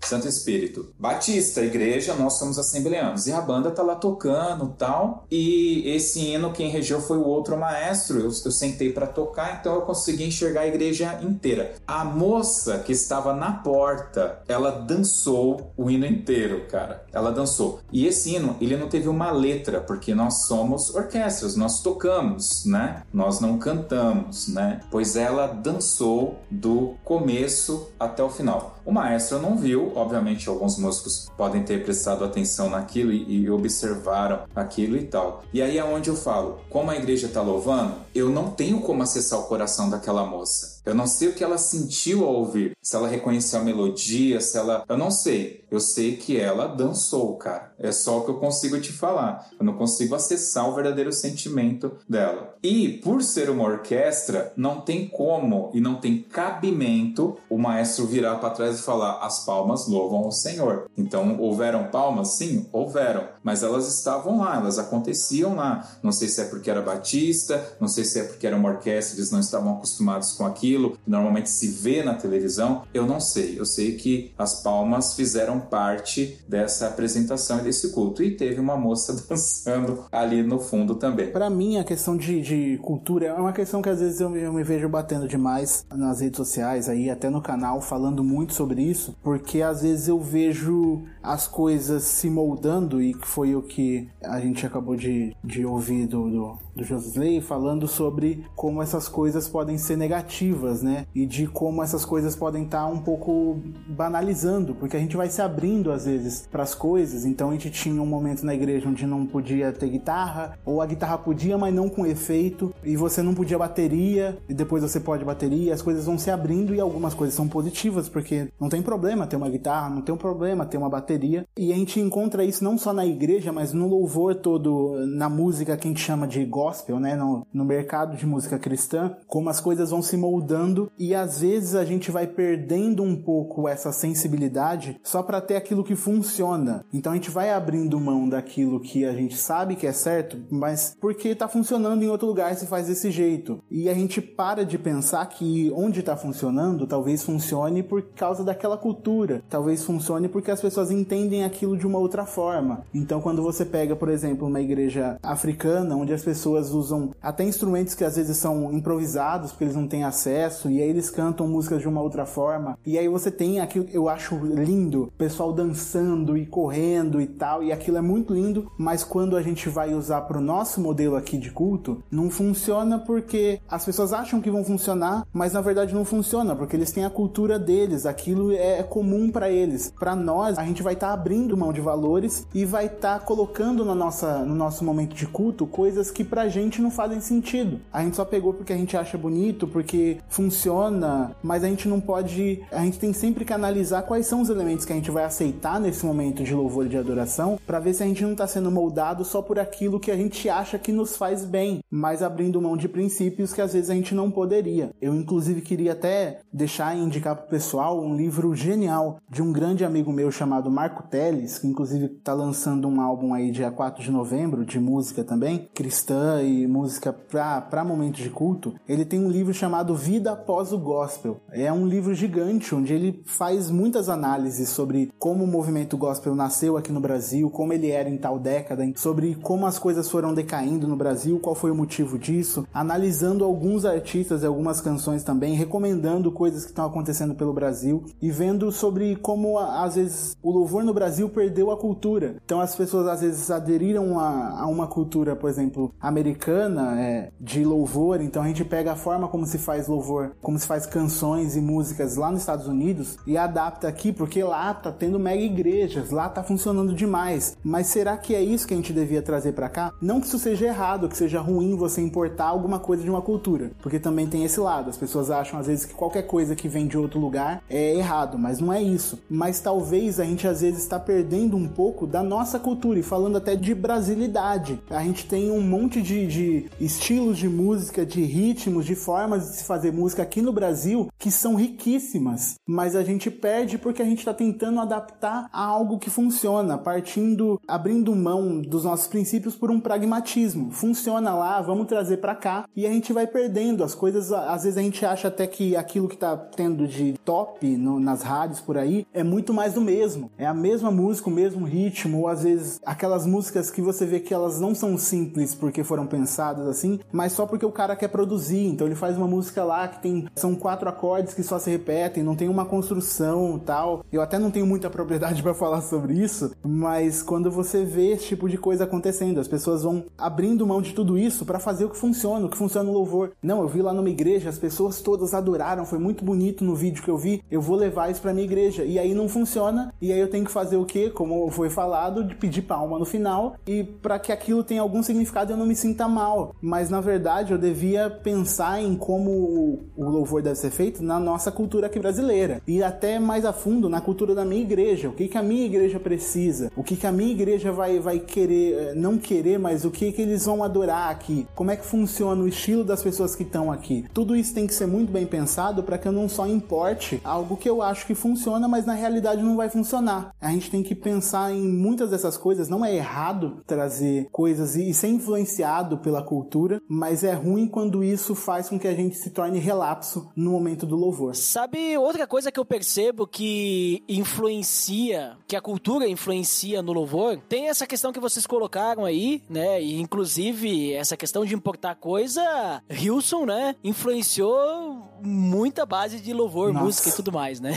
Santo Espírito. Batista, igreja, nós somos assembleanos. E a banda tá lá tocando tal. E esse hino, quem regeu foi o outro maestro. Eu, eu sentei para tocar, então eu consegui enxergar a igreja inteira. A moça que estava na porta, ela dançou o hino inteiro, cara. Ela dançou. E esse hino, ele não teve uma letra, porque nós somos orquestras, nós tocamos, né? Nós não cantamos, né? Pois ela dançou do começo até o final. O maestro não viu, obviamente alguns músicos podem ter prestado atenção naquilo e, e observaram aquilo e tal. E aí é onde eu falo, como a igreja está louvando, eu não tenho como acessar o coração daquela moça. Eu não sei o que ela sentiu ao ouvir, se ela reconheceu a melodia, se ela. Eu não sei. Eu sei que ela dançou, cara. É só o que eu consigo te falar. Eu não consigo acessar o verdadeiro sentimento dela. E por ser uma orquestra, não tem como e não tem cabimento o maestro virar para trás e falar: as palmas louvam o Senhor. Então, houveram palmas? Sim, houveram. Mas elas estavam lá, elas aconteciam lá. Não sei se é porque era batista, não sei se é porque era uma orquestra, eles não estavam acostumados com aquilo que normalmente se vê na televisão, eu não sei. Eu sei que as palmas fizeram parte dessa apresentação e desse culto. E teve uma moça dançando ali no fundo também. Para mim, a questão de, de, cultura é uma questão que às vezes eu, eu me vejo batendo demais nas redes sociais, aí até no canal, falando muito sobre isso, porque às vezes eu vejo as coisas se moldando, e foi o que a gente acabou de, de ouvir do, do, do Josley falando sobre como essas coisas podem ser negativas, né? E de como essas coisas podem estar tá um pouco banalizando, porque a gente vai se abrindo às vezes para as coisas. Então a gente tinha um momento na igreja onde não podia ter guitarra, ou a guitarra podia, mas não com efeito, e você não podia bateria, e depois você pode bateria, as coisas vão se abrindo e algumas coisas são positivas, porque não tem problema ter uma guitarra, não tem um problema ter uma bateria. E a gente encontra isso não só na igreja, mas no louvor todo, na música que a gente chama de gospel, né, no, no mercado de música cristã, como as coisas vão se moldando e às vezes a gente vai perdendo um pouco essa sensibilidade só para ter aquilo que funciona. Então a gente vai abrindo mão daquilo que a gente sabe que é certo, mas porque tá funcionando em outro lugar se faz desse jeito. E a gente para de pensar que onde tá funcionando talvez funcione por causa daquela cultura, talvez funcione porque as pessoas entendem aquilo de uma outra forma. Então quando você pega, por exemplo, uma igreja africana onde as pessoas usam até instrumentos que às vezes são improvisados, porque eles não têm acesso, e aí eles cantam músicas de uma outra forma. E aí você tem aquilo, eu acho lindo, pessoal dançando e correndo e tal, e aquilo é muito lindo, mas quando a gente vai usar para o nosso modelo aqui de culto, não funciona porque as pessoas acham que vão funcionar, mas na verdade não funciona, porque eles têm a cultura deles, aquilo é comum para eles. Para nós, a gente vai estar tá abrindo mão de valores e vai estar tá colocando na nossa, no nosso momento de culto coisas que pra gente não fazem sentido. A gente só pegou porque a gente acha bonito, porque funciona, mas a gente não pode. A gente tem sempre que analisar quais são os elementos que a gente vai aceitar nesse momento de louvor e de adoração, para ver se a gente não tá sendo moldado só por aquilo que a gente acha que nos faz bem, mas abrindo mão de princípios que às vezes a gente não poderia. Eu, inclusive, queria até deixar e indicar pro pessoal um livro genial de um grande amigo meu chamado Marco Teles, que inclusive tá lançando um álbum aí dia 4 de novembro, de música também, cristã e música para momentos de culto, ele tem um livro chamado Vida Após o Gospel. É um livro gigante onde ele faz muitas análises sobre como o movimento gospel nasceu aqui no Brasil, como ele era em tal década, sobre como as coisas foram decaindo no Brasil, qual foi o motivo disso, analisando alguns artistas e algumas canções também, recomendando coisas que estão acontecendo pelo Brasil e vendo sobre como às vezes o louvor no Brasil perdeu a cultura. Então as pessoas às vezes aderiram a, a uma cultura, por exemplo, americana é, de louvor, então a gente pega a forma como se faz louvor, como se faz canções e músicas lá nos Estados Unidos e adapta aqui porque lá tá tendo mega igrejas, lá tá funcionando demais. Mas será que é isso que a gente devia trazer para cá? Não que isso seja errado, que seja ruim você importar alguma coisa de uma cultura, porque também tem esse lado. As pessoas acham às vezes que qualquer coisa que vem de outro lugar é errado, mas não é isso. Mas talvez a gente às vezes está perdendo um pouco da nossa cultura e falando até de brasilidade. A gente tem um monte de, de estilos de música, de ritmos, de formas de se fazer música aqui no Brasil que são riquíssimas, mas a gente perde porque a gente está tentando adaptar a algo que funciona, partindo, abrindo mão dos nossos princípios por um pragmatismo. Funciona lá, vamos trazer para cá e a gente vai perdendo as coisas. Às vezes a gente acha até que aquilo que tá tendo de top no, nas rádios por aí é muito mais do mesmo. É a mesma música, o mesmo ritmo, ou às vezes aquelas músicas que você vê que elas não são simples porque foram pensadas assim, mas só porque o cara quer produzir. Então ele faz uma música lá que tem são quatro acordes que só se repetem, não tem uma construção, tal. Eu até não tenho muita propriedade para falar sobre isso, mas quando você vê esse tipo de coisa acontecendo, as pessoas vão abrindo mão de tudo isso para fazer o que funciona, o que funciona no louvor. Não, eu vi lá numa igreja, as pessoas todas adoraram, foi muito bonito no vídeo que eu vi, eu vou levar isso para minha igreja. E aí não funciona, e aí eu tenho que fazer o quê? Como foi falado, de pedir palma no final, e para que aquilo tenha algum significado eu não me sinta mal. Mas na verdade eu devia pensar em como o louvor deve ser feito na nossa cultura aqui brasileira. E até mais a fundo na cultura da minha igreja. O que, que a minha igreja precisa? O que, que a minha igreja vai, vai querer, eh, não querer, mas o que, que eles vão adorar aqui? Como é que funciona o estilo das pessoas que estão aqui? Tudo isso tem que ser muito bem pensado para que eu não só importe algo que eu acho que funciona, mas na realidade não vai funcionar. A gente tem que pensar em muitas dessas coisas. Não é errado trazer coisas e ser influenciado pela cultura, mas é ruim quando isso faz com que a gente se torne relapso no momento do louvor. Sabe outra coisa que eu percebo que influencia, que a cultura influencia no louvor? Tem essa questão que vocês colocaram aí, né? E inclusive essa questão de importar coisa, Hilson, né? Influenciou muita base de louvor, Nossa. música e tudo mais, né?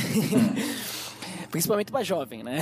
Principalmente pra jovem, né?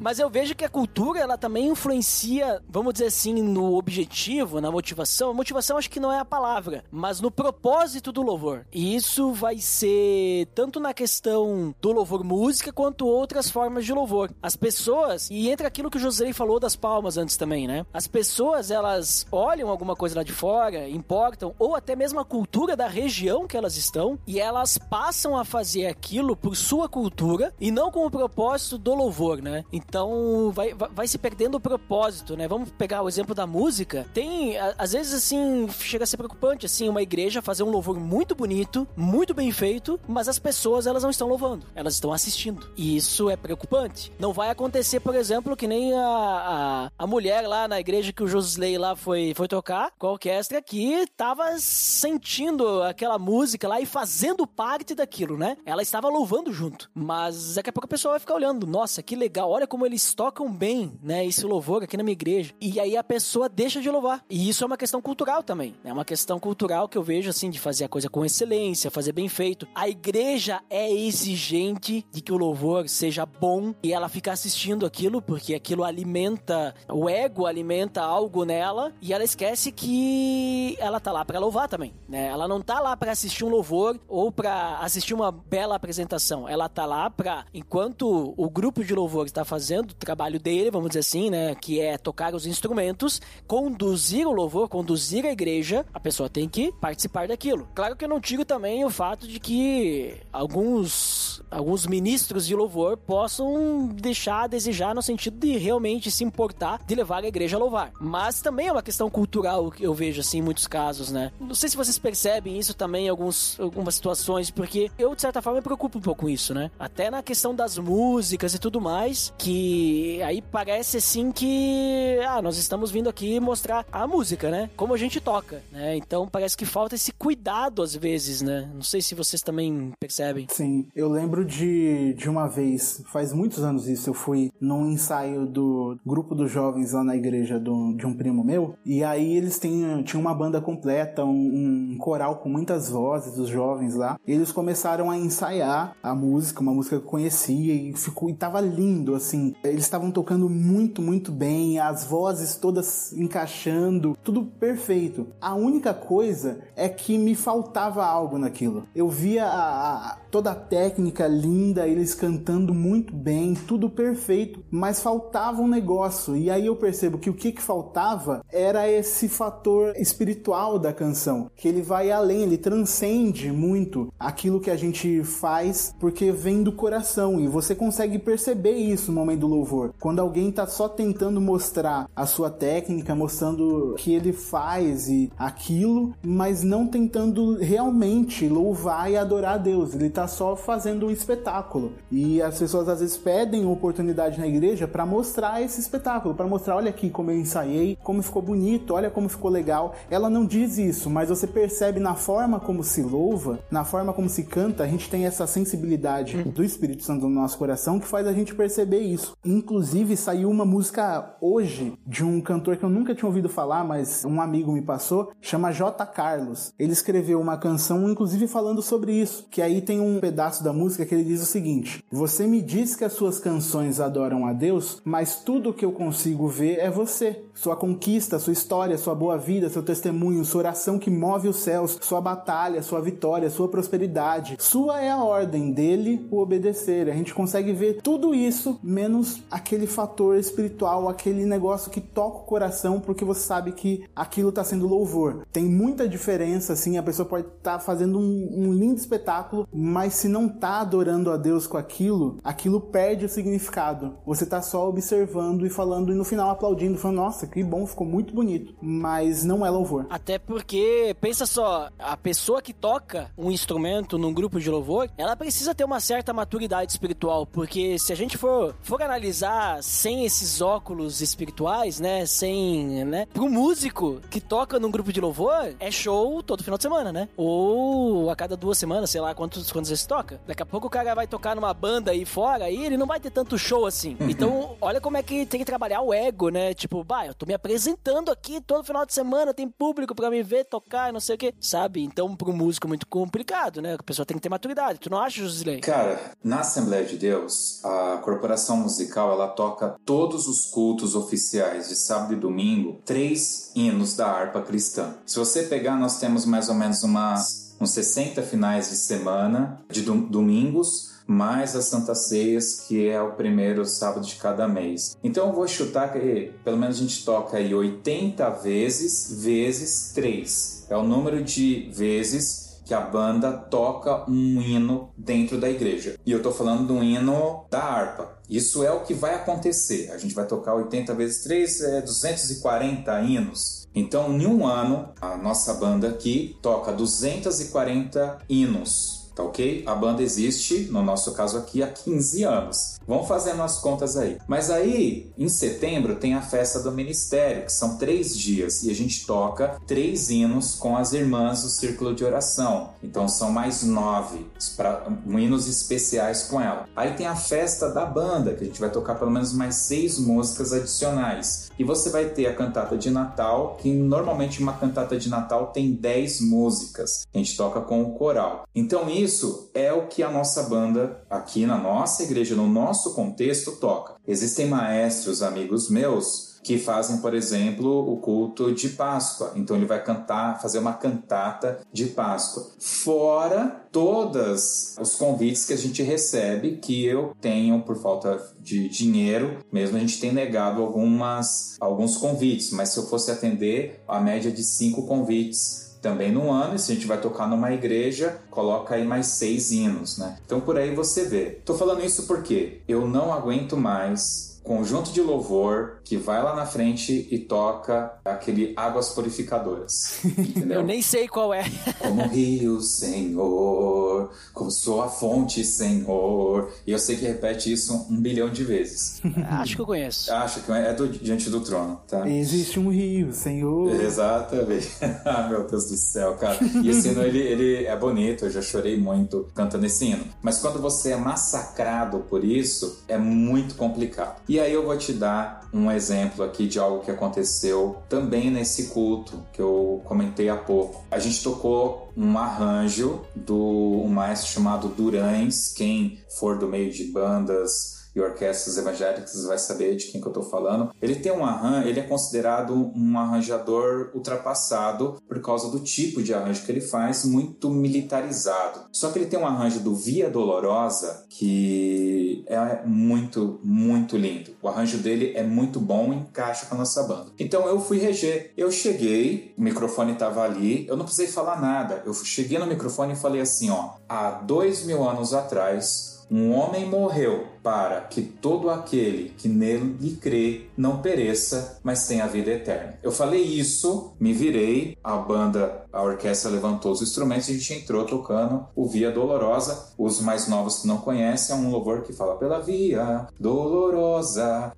Mas eu vejo que a cultura, ela também influencia, vamos dizer assim, no objetivo, na motivação. A motivação acho que não é a palavra, mas no propósito do louvor. E isso vai ser tanto na questão do louvor música, quanto outras formas de louvor. As pessoas, e entra aquilo que o José falou das palmas antes também, né? As pessoas, elas olham alguma coisa lá de fora, importam, ou até mesmo a cultura da região que elas estão, e elas passam a fazer aquilo por sua cultura e não com o propósito do louvor, né? Então vai, vai, vai se perdendo o propósito, né? Vamos pegar o exemplo da música. Tem, às vezes, assim, chega a ser preocupante, assim, uma igreja fazer um louvor muito bonito, muito bem feito, mas as pessoas, elas não estão louvando, elas estão assistindo. E isso é preocupante. Não vai acontecer, por exemplo, que nem a, a, a mulher lá na igreja que o Josley lá foi, foi tocar, com a orquestra, que tava sentindo aquela música lá e fazendo parte daquilo, né? Ela estava louvando junto. Mas daqui a pouco a pessoa vai ficar olhando, nossa, que legal, olha como eles tocam bem, né? Esse louvor aqui na minha igreja. E aí a pessoa deixa de louvar. E isso é uma questão cultural também. É uma questão cultural que eu vejo, assim, de fazer a coisa com excelência, fazer bem feito. A igreja é exigente de que o louvor seja bom e ela fica assistindo aquilo, porque aquilo alimenta, o ego alimenta algo nela e ela esquece que ela tá lá pra louvar também, né? Ela não tá lá pra assistir um louvor ou pra assistir uma bela apresentação. Ela tá lá pra, enquanto o grupo de louvor está fazendo o trabalho dele, vamos dizer assim, né? Que é tocar os instrumentos, conduzir o louvor, conduzir a igreja, a pessoa tem que participar daquilo. Claro que eu não tiro também o fato de que alguns, alguns ministros de louvor possam deixar a desejar no sentido de realmente se importar de levar a igreja a louvar. Mas também é uma questão cultural que eu vejo assim em muitos casos, né? Não sei se vocês percebem isso também em alguns, algumas situações, porque eu de certa forma me preocupo um pouco com isso, né? Até na questão das músicas e tudo mais, que aí parece assim que ah, nós estamos vindo aqui mostrar a música, né? Como a gente toca, né? Então parece que falta esse cuidado às vezes, né? Não sei se vocês também percebem. Sim, eu lembro lembro de, de uma vez, faz muitos anos isso, eu fui num ensaio do grupo dos jovens lá na igreja do, de um primo meu, e aí eles têm, tinham uma banda completa, um, um coral com muitas vozes dos jovens lá. Eles começaram a ensaiar a música, uma música que eu conhecia, e ficou e tava lindo, assim. Eles estavam tocando muito, muito bem, as vozes todas encaixando, tudo perfeito. A única coisa é que me faltava algo naquilo. Eu via a, a, toda a técnica linda, eles cantando muito bem, tudo perfeito, mas faltava um negócio. E aí eu percebo que o que, que faltava era esse fator espiritual da canção, que ele vai além, ele transcende muito aquilo que a gente faz, porque vem do coração e você consegue perceber isso no momento do louvor. Quando alguém tá só tentando mostrar a sua técnica, mostrando que ele faz e aquilo, mas não tentando realmente louvar e adorar a Deus. Ele tá só fazendo um espetáculo. E as pessoas às vezes pedem oportunidade na igreja para mostrar esse espetáculo, para mostrar, olha aqui como eu ensaiei, como ficou bonito, olha como ficou legal. Ela não diz isso, mas você percebe na forma como se louva, na forma como se canta, a gente tem essa sensibilidade do Espírito Santo no nosso coração que faz a gente perceber isso. Inclusive saiu uma música hoje de um cantor que eu nunca tinha ouvido falar, mas um amigo me passou, chama J. Carlos. Ele escreveu uma canção, inclusive falando sobre isso, que aí tem um pedaço da música que ele diz o seguinte: Você me diz que as suas canções adoram a Deus, mas tudo que eu consigo ver é você. Sua conquista, sua história, sua boa vida, seu testemunho, sua oração que move os céus, sua batalha, sua vitória, sua prosperidade. Sua é a ordem dele o obedecer. A gente consegue ver tudo isso, menos aquele fator espiritual, aquele negócio que toca o coração, porque você sabe que aquilo está sendo louvor. Tem muita diferença, assim, a pessoa pode estar tá fazendo um, um lindo espetáculo, mas se não tá adorando a Deus com aquilo, aquilo perde o significado. Você tá só observando e falando e no final aplaudindo, falando, nossa, que bom, ficou muito bonito. Mas não é louvor. Até porque, pensa só, a pessoa que toca um instrumento num grupo de louvor, ela precisa ter uma certa maturidade espiritual, porque se a gente for, for analisar sem esses óculos espirituais, né, sem, né, pro músico que toca num grupo de louvor, é show todo final de semana, né? Ou a cada duas semanas, sei lá quantos, quantos vezes toca. Daqui a pouco o cara vai tocar numa banda aí fora e ele não vai ter tanto show assim. Uhum. Então, olha como é que tem que trabalhar o ego, né? Tipo, bah, eu tô me apresentando aqui todo final de semana, tem público pra me ver tocar, não sei o que, sabe? Então, pro músico é muito complicado, né? A pessoa tem que ter maturidade. Tu não acha, Josilei? Cara, na Assembleia de Deus, a corporação musical ela toca todos os cultos oficiais de sábado e domingo, três hinos da harpa cristã. Se você pegar, nós temos mais ou menos umas, uns 60 finais de semana de dom- domingos mais as Santas Ceias, que é o primeiro sábado de cada mês. Então eu vou chutar que pelo menos a gente toca aí 80 vezes vezes 3. É o número de vezes que a banda toca um hino dentro da igreja. E eu tô falando do hino da harpa. Isso é o que vai acontecer. A gente vai tocar 80 vezes 3, é 240 hinos. Então, em um ano, a nossa banda aqui toca 240 hinos tá ok? A banda existe, no nosso caso aqui, há 15 anos. Vamos fazendo as contas aí. Mas aí, em setembro, tem a festa do ministério, que são três dias, e a gente toca três hinos com as irmãs do círculo de oração. Então são mais nove pra, hinos especiais com ela. Aí tem a festa da banda, que a gente vai tocar pelo menos mais seis músicas adicionais. E você vai ter a cantata de Natal, que normalmente uma cantata de Natal tem 10 músicas. A gente toca com o coral. Então isso é o que a nossa banda aqui na nossa igreja, no nosso contexto, toca. Existem maestros, amigos meus, que fazem, por exemplo, o culto de Páscoa. Então ele vai cantar, fazer uma cantata de Páscoa. Fora todos os convites que a gente recebe, que eu tenho por falta de dinheiro, mesmo a gente tem negado algumas alguns convites, mas se eu fosse atender a média de cinco convites também no ano, e se a gente vai tocar numa igreja, coloca aí mais seis hinos, né? Então por aí você vê. Tô falando isso porque eu não aguento mais conjunto de louvor que vai lá na frente e toca aquele Águas Purificadoras. Entendeu? Eu nem sei qual é. Como rio, Senhor, como sou a fonte, Senhor. E eu sei que repete isso um bilhão de vezes. Acho que eu conheço. Acho que é do Diante do Trono, tá? Existe um rio, Senhor. Exatamente. ah, meu Deus do céu, cara. E esse hino, ele, ele é bonito, eu já chorei muito cantando esse hino. Mas quando você é massacrado por isso, é muito complicado. E aí eu vou te dar um exemplo aqui de algo que aconteceu também nesse culto que eu comentei há pouco. A gente tocou um arranjo do um maestro chamado Durães. Quem for do meio de bandas e orquestras evangélicas vai saber de quem que eu estou falando. Ele tem um arranjo, ele é considerado um arranjador ultrapassado por causa do tipo de arranjo que ele faz, muito militarizado. Só que ele tem um arranjo do Via Dolorosa que é muito, muito lindo. O arranjo dele é muito bom e encaixa com a nossa banda. Então eu fui reger. Eu cheguei, o microfone estava ali, eu não precisei falar nada. Eu cheguei no microfone e falei assim: ó, há dois mil anos atrás, um homem morreu para que todo aquele que nele crê não pereça, mas tenha a vida eterna. Eu falei isso, me virei, a banda, a orquestra levantou os instrumentos e a gente entrou tocando o Via Dolorosa. Os mais novos que não conhecem é um louvor que fala pela Via Dolorosa,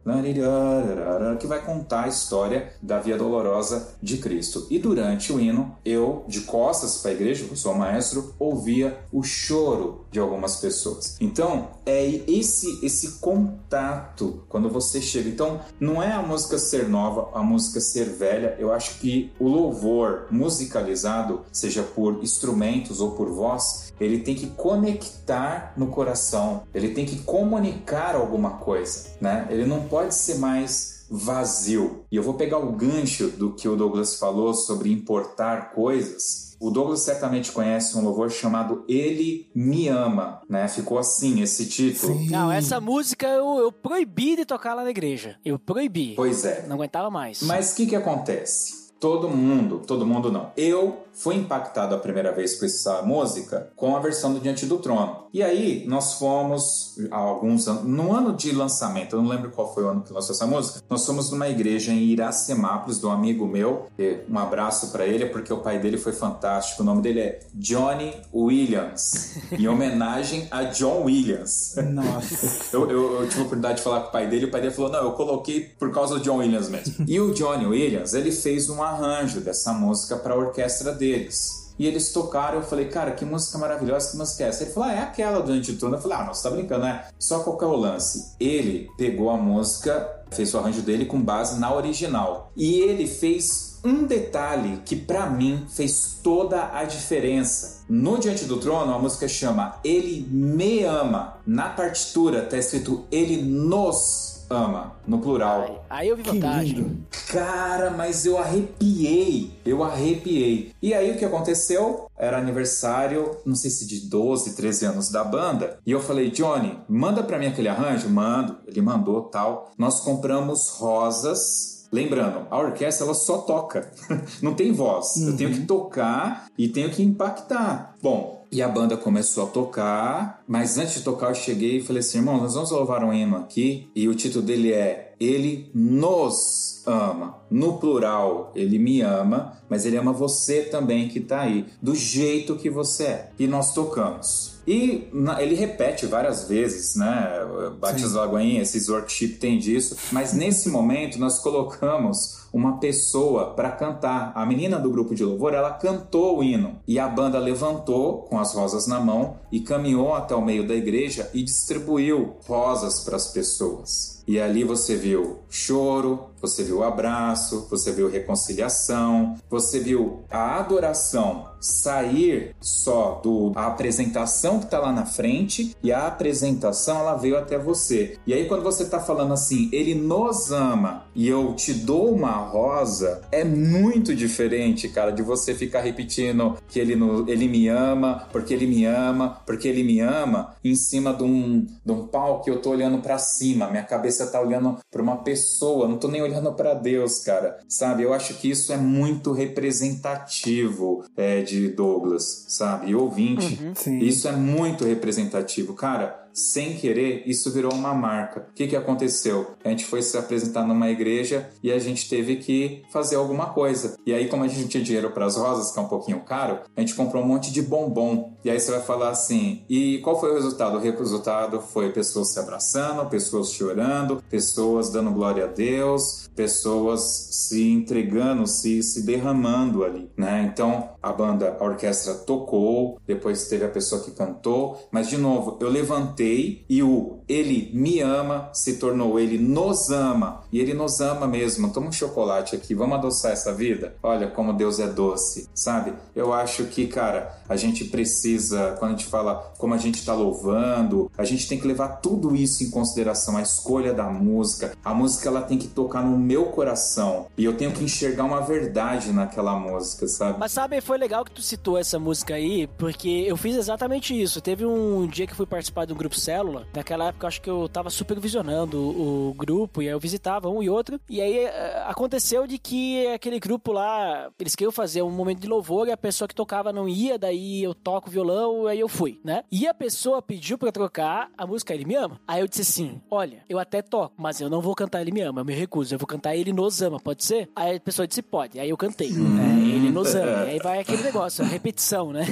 que vai contar a história da Via Dolorosa de Cristo. E durante o hino, eu, de costas para a igreja, porque sou maestro, ouvia o choro de algumas pessoas. Então, é esse esse contato quando você chega. Então, não é a música ser nova, a música ser velha. Eu acho que o louvor musicalizado, seja por instrumentos ou por voz, ele tem que conectar no coração, ele tem que comunicar alguma coisa, né? Ele não pode ser mais vazio. E eu vou pegar o gancho do que o Douglas falou sobre importar coisas o Douglas certamente conhece um louvor chamado Ele Me Ama, né? Ficou assim esse título. Sim. Não, essa música eu, eu proibi de tocar lá na igreja. Eu proibi. Pois é. Não aguentava mais. Mas o que, que acontece? Todo mundo, todo mundo não. Eu fui impactado a primeira vez com essa música com a versão do Diante do Trono. E aí nós fomos há alguns anos, no ano de lançamento, eu não lembro qual foi o ano que lançou essa música, nós fomos numa igreja em Iracemápolis do amigo meu, um abraço para ele porque o pai dele foi fantástico, o nome dele é Johnny Williams, em homenagem a John Williams. Nossa. Eu, eu, eu, tive a oportunidade de falar com o pai dele, o pai dele falou, não, eu coloquei por causa do John Williams mesmo. E o Johnny Williams, ele fez um arranjo dessa música para a orquestra deles. E eles tocaram, eu falei, cara, que música maravilhosa, que música é essa? Ele falou, ah, é aquela do Antiturno. Eu falei, ah, não, você tá brincando, né? Só qual que é o lance? Ele pegou a música, fez o arranjo dele com base na original. E ele fez um detalhe que para mim fez toda a diferença. No Diante do Trono, a música chama Ele Me Ama. Na partitura tá escrito Ele Nos ama, no plural. Aí, aí eu vi Que vantagem. lindo. Cara, mas eu arrepiei, eu arrepiei. E aí o que aconteceu? Era aniversário, não sei se de 12, 13 anos da banda. E eu falei, Johnny, manda pra mim aquele arranjo? Mando. Ele mandou tal. Nós compramos rosas. Lembrando, a orquestra ela só toca, não tem voz. Eu tenho que tocar e tenho que impactar. Bom, e a banda começou a tocar, mas antes de tocar eu cheguei e falei assim, irmão, nós vamos louvar um hino aqui e o título dele é Ele nos ama. No plural, ele me ama, mas ele ama você também que tá aí, do jeito que você é. E nós tocamos. E ele repete várias vezes, né? Bate as lagoinhas, esses workshop tem disso. Mas nesse momento nós colocamos uma pessoa para cantar. A menina do grupo de louvor, ela cantou o hino. E a banda levantou com as rosas na mão e caminhou até o meio da igreja e distribuiu rosas para as pessoas. E ali você viu choro, você viu abraço, você viu reconciliação, você viu a adoração sair só do a apresentação que tá lá na frente e a apresentação ela veio até você. E aí quando você tá falando assim, ele nos ama e eu te dou uma rosa, é muito diferente, cara, de você ficar repetindo que ele no, ele me ama, porque ele me ama, porque ele me ama, em cima de um de um palco que eu tô olhando para cima, minha cabeça tá olhando para uma pessoa, não tô nem olhando para Deus, cara. Sabe? Eu acho que isso é muito representativo é, de Douglas, sabe? E ouvinte. Sim. Isso é muito representativo. Cara, sem querer, isso virou uma marca. O que, que aconteceu? A gente foi se apresentar numa igreja e a gente teve que fazer alguma coisa. E aí, como a gente não tinha dinheiro para as rosas, que é um pouquinho caro, a gente comprou um monte de bombom. E aí você vai falar assim: e qual foi o resultado? O resultado foi pessoas se abraçando, pessoas chorando, pessoas dando glória a Deus, pessoas se entregando, se, se derramando ali, né? Então a banda, a orquestra tocou, depois teve a pessoa que cantou, mas de novo, eu levantei e o ele me ama se tornou ele nos ama. E ele nos ama mesmo. Toma um chocolate aqui, vamos adoçar essa vida? Olha como Deus é doce, sabe? Eu acho que, cara, a gente precisa, quando a gente fala como a gente está louvando, a gente tem que levar tudo isso em consideração, a escolha da música. A música ela tem que tocar no meu coração e eu tenho que enxergar uma verdade naquela música, sabe? Mas sabe, foi legal que tu citou essa música aí, porque eu fiz exatamente isso. Teve um dia que fui participar de um grupo célula, naquela época eu acho que eu tava supervisionando o, o grupo e aí eu visitava um e outro, e aí eh, aconteceu de que aquele grupo lá, eles queriam fazer um momento de louvor e a pessoa que tocava não ia, daí eu toco violão, aí eu fui, né? E a pessoa pediu para trocar a música Ele Me Ama. Aí eu disse assim: Olha, eu até toco, mas eu não vou cantar Ele Me Ama, eu me recuso, eu vou cantar Ele Nos Ama, pode ser? Aí a pessoa disse: Pode. Aí eu cantei, né? Ele Nos Ama. Aí vai aquele negócio, a repetição, né?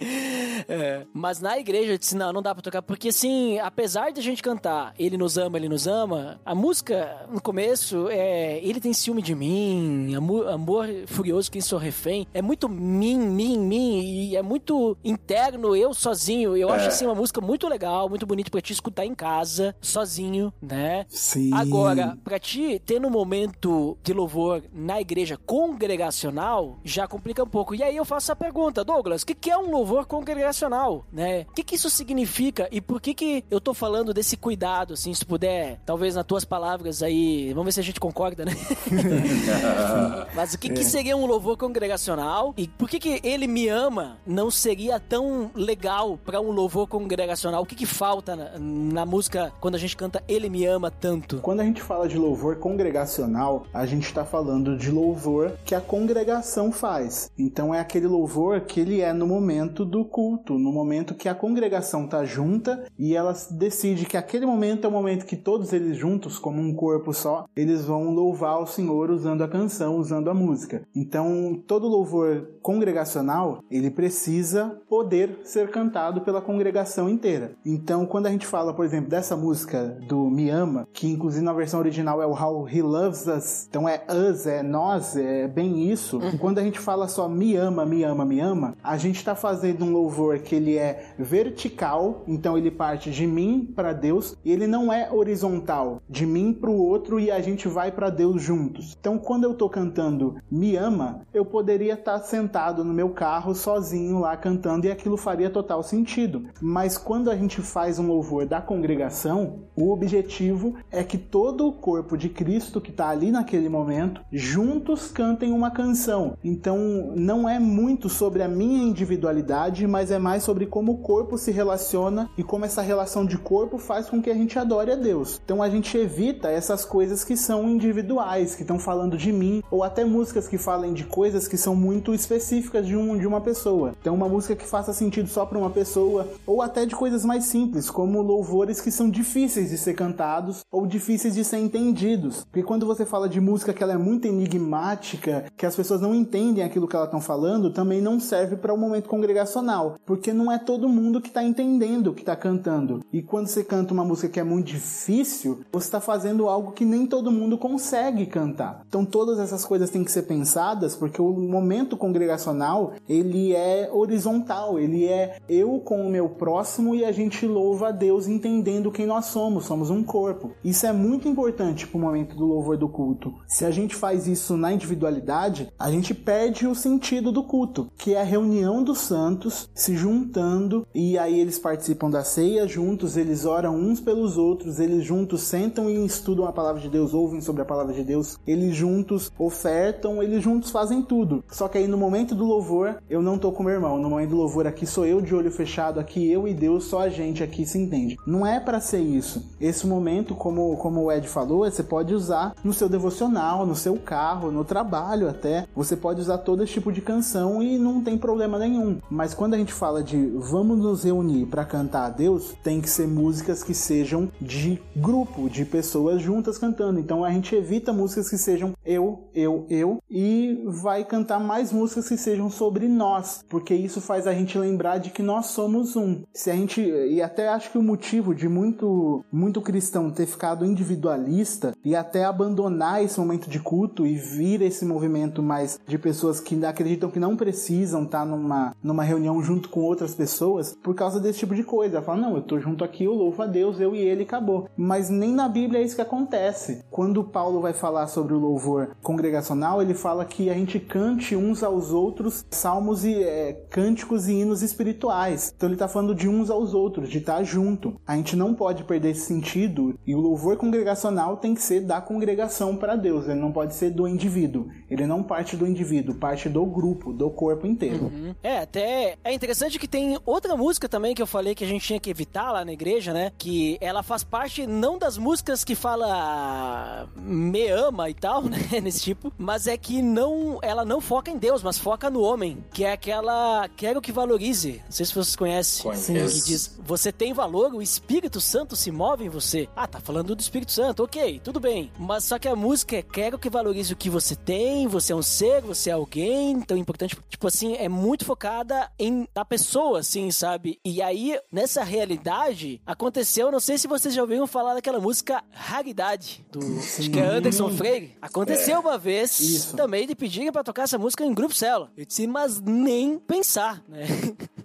é. Mas na igreja eu disse: Não, não dá pra tocar, porque assim, apesar de a gente cantar Ele Nos Ama, Ele Nos Ama, a música no começo é Ele tem ciúme de mim, amor, amor furioso, quem sou refém, é muito mim, mim, mim, e é muito interno, eu sozinho. Eu acho assim uma música muito legal, muito bonita pra te escutar em casa, sozinho, né? Sim. Agora, pra ti ter no momento de louvor na igreja congregacional, já complica um pouco. E aí eu faço a pergunta, Douglas, o que, que é um louvor congregacional, né? O que, que isso significa e por que que eu tô falando desse cuidado, assim, se puder, talvez nas tuas palavras aí, vamos ver se a gente concorda, né? Mas o que, que seria um louvor congregacional e por que que ele me ama não seria tão legal para um louvor congregacional? O que que falta na, na música quando a gente canta Ele me ama tanto? Quando a gente fala de louvor congregacional, a gente está falando de louvor que a congregação faz. Então é aquele louvor que ele é no momento do culto, no momento que a congregação tá junta e ela decide que aquele momento é o momento que todos eles juntos, como um corpo só, eles vão louvar o Senhor usando a canção, usando a música. Então todo louvor congregacional ele precisa poder ser cantado pela congregação inteira. Então quando a gente fala, por exemplo, dessa música do Me Ama, que inclusive na versão original é o How He Loves Us, então é us, é nós, é bem isso. E quando a gente fala só me ama, me ama, me ama, a gente está fazendo um louvor que ele é vertical, então ele parte de mim para Deus, e ele não é horizontal, de mim para o outro e a gente vai para Deus juntos. Então quando eu tô cantando me ama, eu poderia estar tá sentado no meu carro sozinho lá cantando e aquilo faria total sentido. Mas quando a gente faz um louvor da congregação, o objetivo é que todo o corpo de Cristo que está ali naquele momento, juntos cantem uma canção. Então não é muito sobre a minha individualidade, mas é mais sobre como o corpo se relaciona e como essa relação de corpo faz com que a gente adore a Deus. Então a gente evita essas coisas que são individuais, que estão falando de mim, ou até músicas que falem de coisas que são muito específicas de, um, de uma pessoa. Então uma música que faça sentido só para uma pessoa, ou até de coisas mais simples, como louvores que são difíceis de ser cantados ou difíceis de ser entendidos. Porque quando você fala de música que ela é muito enigmática, que as pessoas não entendem aquilo que elas estão falando, também não serve para o um momento congregacional, porque não é todo mundo que está entendendo o que está cantando. E quando você canta uma música que é muito difícil, você está fazendo algo que nem todo mundo consegue cantar. Então todas essas coisas têm que ser pensadas, porque o momento congregacional ele é horizontal, ele é eu com o meu próximo e a gente louva a Deus entendendo quem nós somos, somos um corpo. Isso é muito importante para o momento do louvor do culto. Se a gente faz isso na individualidade, a gente perde o sentido do culto, que é a reunião dos santos se juntando e aí eles participam da ceia juntos, eles oram uns pelos outros, eles juntos sentam e estudam a palavra palavra de Deus, ouvem sobre a palavra de Deus, eles juntos ofertam, eles juntos fazem tudo. Só que aí no momento do louvor, eu não tô com meu irmão. No momento do louvor aqui sou eu de olho fechado, aqui eu e Deus, só a gente aqui se entende. Não é para ser isso. Esse momento, como, como o Ed falou, você pode usar no seu devocional, no seu carro, no trabalho até. Você pode usar todo esse tipo de canção e não tem problema nenhum. Mas quando a gente fala de vamos nos reunir para cantar a Deus, tem que ser músicas que sejam de grupo, de pessoas juntas cantando. Então a gente evita músicas que sejam eu, eu, eu e vai cantar mais músicas que sejam sobre nós, porque isso faz a gente lembrar de que nós somos um. Se a gente e até acho que o motivo de muito muito cristão ter ficado individualista e até abandonar esse momento de culto e vir esse movimento mais de pessoas que acreditam que não precisam estar numa numa reunião junto com outras pessoas por causa desse tipo de coisa. Fala: "Não, eu tô junto aqui, eu louvo a Deus, eu e ele acabou". Mas nem na Bíblia é isso que acontece. Quando Paulo vai falar sobre o louvor congregacional, ele fala que a gente cante uns aos outros salmos e é, cânticos e hinos espirituais. Então ele está falando de uns aos outros, de estar junto. A gente não pode perder esse sentido e o louvor congregacional tem que ser da congregação para Deus, ele não pode ser do indivíduo. Ele não parte do indivíduo, parte do grupo, do corpo inteiro. Uhum. É, até é interessante que tem outra música também que eu falei que a gente tinha que evitar lá na igreja, né? Que ela faz parte não das músicas que fala me ama e tal, né? Nesse tipo, mas é que não, ela não foca em Deus, mas foca no homem, que é aquela quero que valorize. Não sei se vocês conhecem. Conheço. Que diz, você tem valor, o Espírito Santo se move em você. Ah, tá falando do Espírito Santo, ok, tudo bem. Mas só que a música é quero que valorize o que você tem, você é um ser, você é alguém, então é importante. Tipo assim, é muito focada em a pessoa, assim, sabe? E aí, nessa realidade, aconteceu, não sei se vocês já ouviram falar daquela música Raridade, do acho que é Anderson Freire. Aconteceu uma vez Isso. também de pedirem pra tocar essa música em grupo célula. Eu disse, mas nem pensar, né?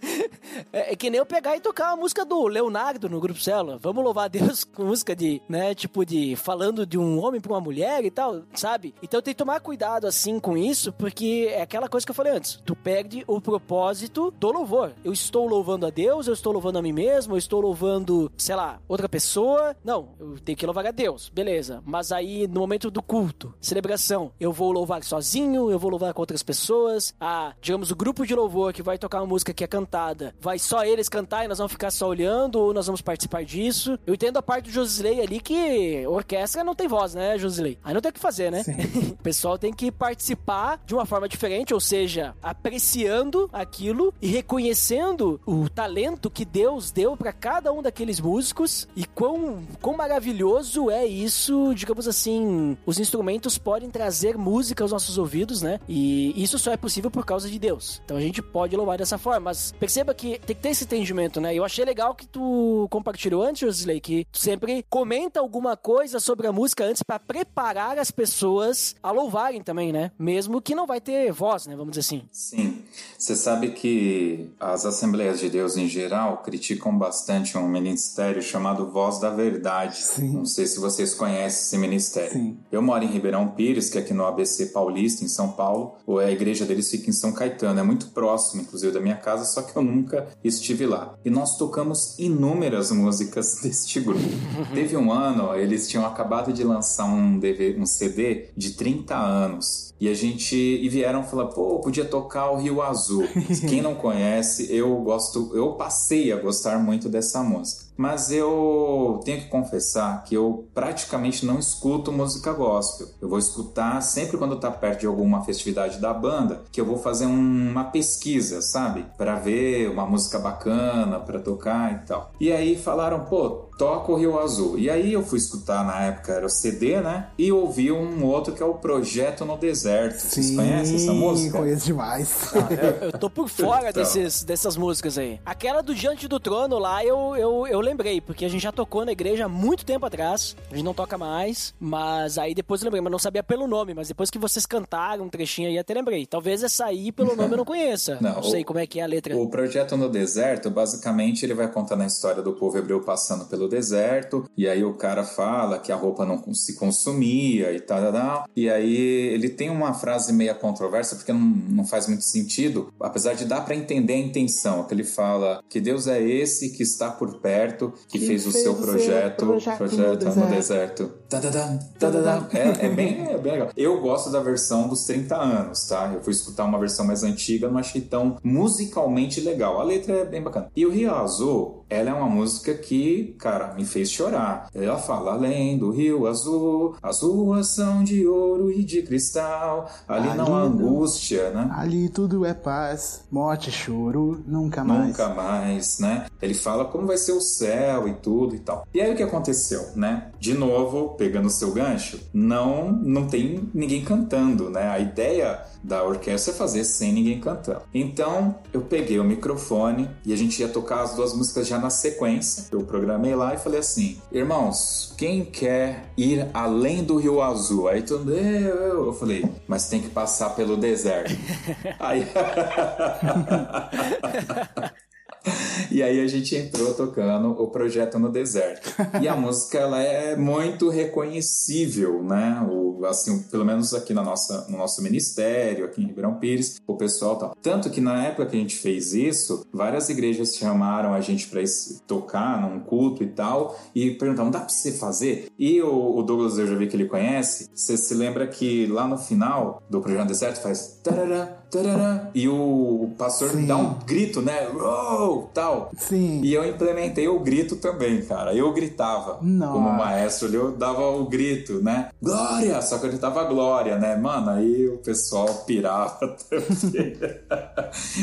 É, é que nem eu pegar e tocar a música do Leonardo no grupo célula. Vamos louvar a Deus com música de, né, tipo de falando de um homem pra uma mulher e tal, sabe? Então tem que tomar cuidado assim com isso, porque é aquela coisa que eu falei antes. Tu perde o propósito do louvor. Eu estou louvando a Deus, eu estou louvando a mim mesmo, eu estou louvando, sei lá, outra pessoa. Não, eu tenho que louvar a Deus, beleza. Mas aí no momento do culto, celebração, eu vou louvar sozinho, eu vou louvar com outras pessoas. Ah, digamos, o grupo de louvor que vai tocar uma música que é cantada, vai só eles cantar e nós vamos ficar só olhando, ou nós vamos participar disso. Eu entendo a parte do Josilei ali que orquestra não tem voz, né, Josilei? Aí não tem o que fazer, né? o pessoal tem que participar de uma forma diferente, ou seja, apreciando aquilo e reconhecendo o talento que Deus deu para cada um daqueles músicos e quão, quão maravilhoso é isso, digamos assim, os instrumentos podem trazer música aos nossos ouvidos, né? E isso só é possível por causa de Deus. Então a gente pode louvar dessa forma, mas perceba que tem que ter esse entendimento, né? Eu achei legal que tu compartilhou antes, Josley, que tu sempre comenta alguma coisa sobre a música antes para preparar as pessoas a louvarem também, né? Mesmo que não vai ter voz, né? Vamos dizer assim. Sim. Você sabe que as Assembleias de Deus em geral criticam bastante um ministério chamado Voz da Verdade. Sim. Não sei se vocês conhecem esse ministério. Sim. Eu moro em Ribeirão Pires, que é aqui no ABC Paulista, em São Paulo. Ou A igreja deles fica em São Caetano. É muito próximo, inclusive, da minha casa, só que eu nunca estive lá. E nós tocamos inúmeras músicas deste grupo. Teve um ano, eles tinham acabado de lançar um, DV, um CD de 30 anos. E a gente e vieram falar, pô, podia tocar o Rio Azul. Quem não conhece, eu gosto, eu passei a gostar muito dessa música. Mas eu tenho que confessar que eu praticamente não escuto música gospel. Eu vou escutar sempre quando tá perto de alguma festividade da banda, que eu vou fazer um- uma pesquisa, sabe? Pra ver uma música bacana pra tocar e tal. E aí falaram, pô, toca o Rio Azul. E aí eu fui escutar na época era o CD, né? E ouvi um outro que é o Projeto no Deserto. Vocês conhecem essa música? conheço demais. Eu tô por fora Então. desses, dessas músicas aí. Aquela do Diante do Trono lá, eu, eu, eu lembrei, porque a gente já tocou na igreja há muito tempo atrás. A gente não toca mais, mas aí depois eu lembrei, mas não sabia pelo nome. Mas depois que vocês cantaram um trechinho aí, até lembrei. Talvez essa aí, pelo nome, eu não conheça. Não, Não, sei o- como é que é a letra. O o projeto no deserto, basicamente, ele vai contando a história do povo hebreu passando pelo deserto, e aí o cara fala que a roupa não se consumia e tal, tal, tal. E aí ele tem uma frase meia controversa, porque não, não faz muito sentido, apesar de dar para entender a intenção, que ele fala que Deus é esse que está por perto, que, que fez, fez, o seu projeto, projeto, projeto no deserto. É, é, bem, é bem legal. Eu gosto da versão dos 30 anos, tá? Eu fui escutar uma versão mais antiga, não achei tão musicalmente legal. A letra é bem bacana. E o Rio Azul, ela é uma música que, cara, me fez chorar. Ela fala além do Rio Azul, as ruas são de ouro e de cristal. Ali, ali não há angústia, né? Ali tudo é paz, morte, choro, nunca mais. Nunca mais, né? Ele fala como vai ser o céu e tudo e tal. E aí o que aconteceu, né? De novo, pegando o seu gancho, não, não tem ninguém cantando, né? A ideia da orquestra é fazer sem ninguém cantando. Então eu peguei o microfone e a gente ia tocar as duas músicas já na sequência. Eu programei lá e falei assim: irmãos, quem quer ir além do Rio Azul? Aí todo mundo, eu, eu. eu falei, mas tem que passar pelo deserto. Aí. E aí a gente entrou tocando o projeto no deserto. E a música ela é muito reconhecível, né? O, assim, pelo menos aqui na nossa, no nosso ministério, aqui em Ribeirão Pires, o pessoal tal. Tanto que na época que a gente fez isso, várias igrejas chamaram a gente para tocar num culto e tal, e perguntavam: dá para você fazer? E o, o, Douglas, eu já vi que ele conhece, você se lembra que lá no final do projeto deserto faz tarará, tarará, e o pastor Sim. dá um grito, né? Tal. Sim. E eu implementei o grito também, cara. Eu gritava. Nossa. Como maestro, eu dava o grito, né? Glória! Só que eu gritava glória, né? Mano, aí o pessoal pirava também.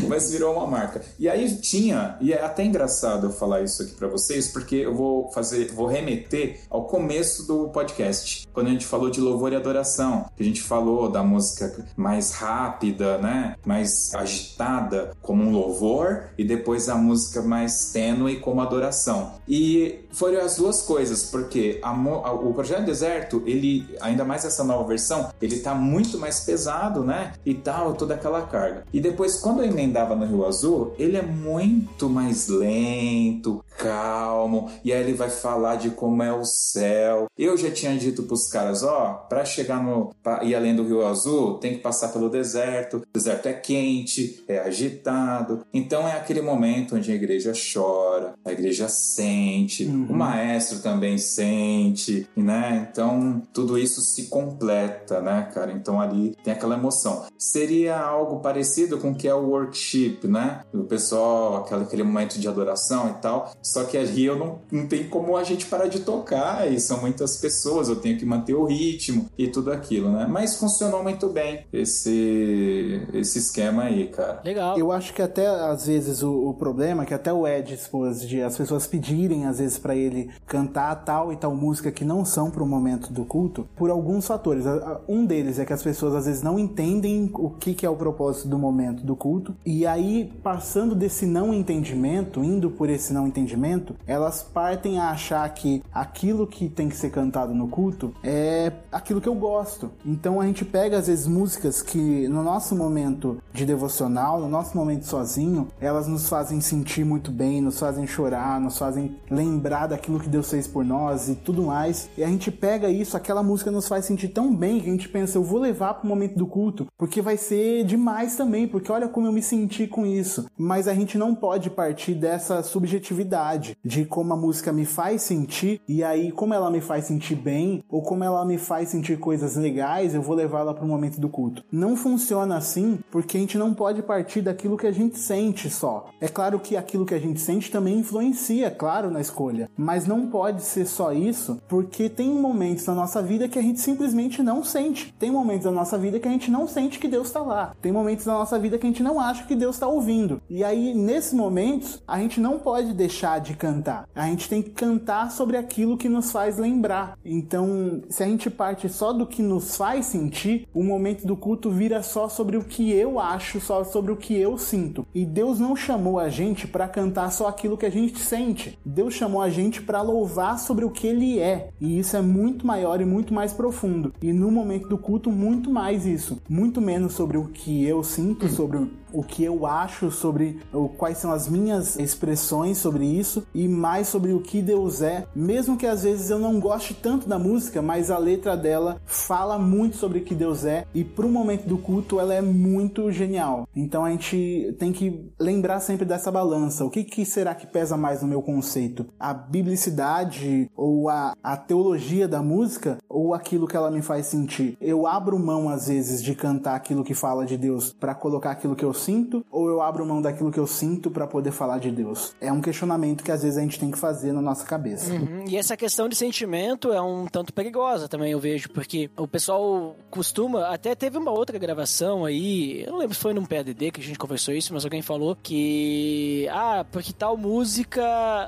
Mas virou uma marca. E aí tinha, e é até engraçado eu falar isso aqui para vocês, porque eu vou fazer, vou remeter ao começo do podcast, quando a gente falou de louvor e adoração, que a gente falou da música mais rápida, né? Mais agitada como um louvor e depois a música mais tênue como adoração. E foram as duas coisas, porque a, o Projeto Deserto, ele, ainda mais nova versão, ele tá muito mais pesado, né? E tal, toda aquela carga. E depois, quando eu emendava no Rio Azul, ele é muito mais lento, calmo, e aí ele vai falar de como é o céu. Eu já tinha dito pros caras, ó, para chegar no pra ir além do Rio Azul, tem que passar pelo deserto. O deserto é quente, é agitado. Então é aquele momento onde a igreja chora, a igreja sente, uhum. o maestro também sente, né? Então tudo isso se completa, né, cara? Então ali tem aquela emoção. Seria algo parecido com o que é o worship, né? O pessoal, aquele, aquele momento de adoração e tal. Só que ali eu não, não tem como a gente parar de tocar e são muitas pessoas, eu tenho que manter o ritmo e tudo aquilo, né? Mas funcionou muito bem esse, esse esquema aí, cara. Legal. Eu acho que até às vezes o, o problema, que até o Ed expôs de as pessoas pedirem às vezes para ele cantar tal e tal música que não são para o momento do culto, por alguns fatores. Um deles é que as pessoas às vezes não entendem o que, que é o propósito do momento do culto, e aí passando desse não entendimento, indo por esse não entendimento, elas partem a achar que aquilo que tem que ser cantado no culto é aquilo que eu gosto. Então a gente pega às vezes músicas que no nosso momento de devocional, no nosso momento sozinho, elas nos fazem sentir muito bem, nos fazem chorar, nos fazem lembrar daquilo que Deus fez por nós e tudo mais. E a gente pega isso, aquela música nos faz sentir tão bem que a gente pensa, eu vou levar para o momento do culto, porque vai ser demais também, porque olha como eu me senti com isso. Mas a gente não pode partir dessa subjetividade de como a música me faz sentir e aí como ela me faz sentir bem ou como ela me faz sentir coisas legais, eu vou levá-la para o momento do culto. Não funciona assim, porque a gente não pode partir daquilo que a gente sente só. É claro que aquilo que a gente sente também influencia, claro, na escolha, mas não pode ser só isso, porque tem momentos na nossa vida que a gente simplesmente não sente. Tem momentos da nossa vida que a gente não sente que Deus está lá. Tem momentos da nossa vida que a gente não acha que Deus está ouvindo. E aí, nesses momentos, a gente não pode deixar de cantar. A gente tem que cantar sobre aquilo que nos faz lembrar. Então, se a gente parte só do que nos faz sentir, o momento do culto vira só sobre o que eu acho, só sobre o que eu sinto. E Deus não chamou a gente para cantar só aquilo que a gente sente. Deus chamou a gente para louvar sobre o que ele é. E isso é muito maior e muito mais profundo. E no momento do culto, muito mais isso. Muito menos sobre o que eu sinto, sobre o que eu acho sobre o, quais são as minhas expressões sobre isso e mais sobre o que Deus é, mesmo que às vezes eu não goste tanto da música, mas a letra dela fala muito sobre o que Deus é e para o momento do culto ela é muito genial. Então a gente tem que lembrar sempre dessa balança. O que, que será que pesa mais no meu conceito? A biblicidade ou a, a teologia da música ou aquilo que ela me faz sentir? Eu abro mão às vezes de cantar aquilo que fala de Deus para colocar aquilo que eu sinto ou eu abro mão daquilo que eu sinto para poder falar de Deus? É um questionamento que às vezes a gente tem que fazer na nossa cabeça. Uhum. E essa questão de sentimento é um tanto perigosa também, eu vejo, porque o pessoal costuma, até teve uma outra gravação aí, eu não lembro se foi num PADD que a gente conversou isso, mas alguém falou que, ah, porque tal música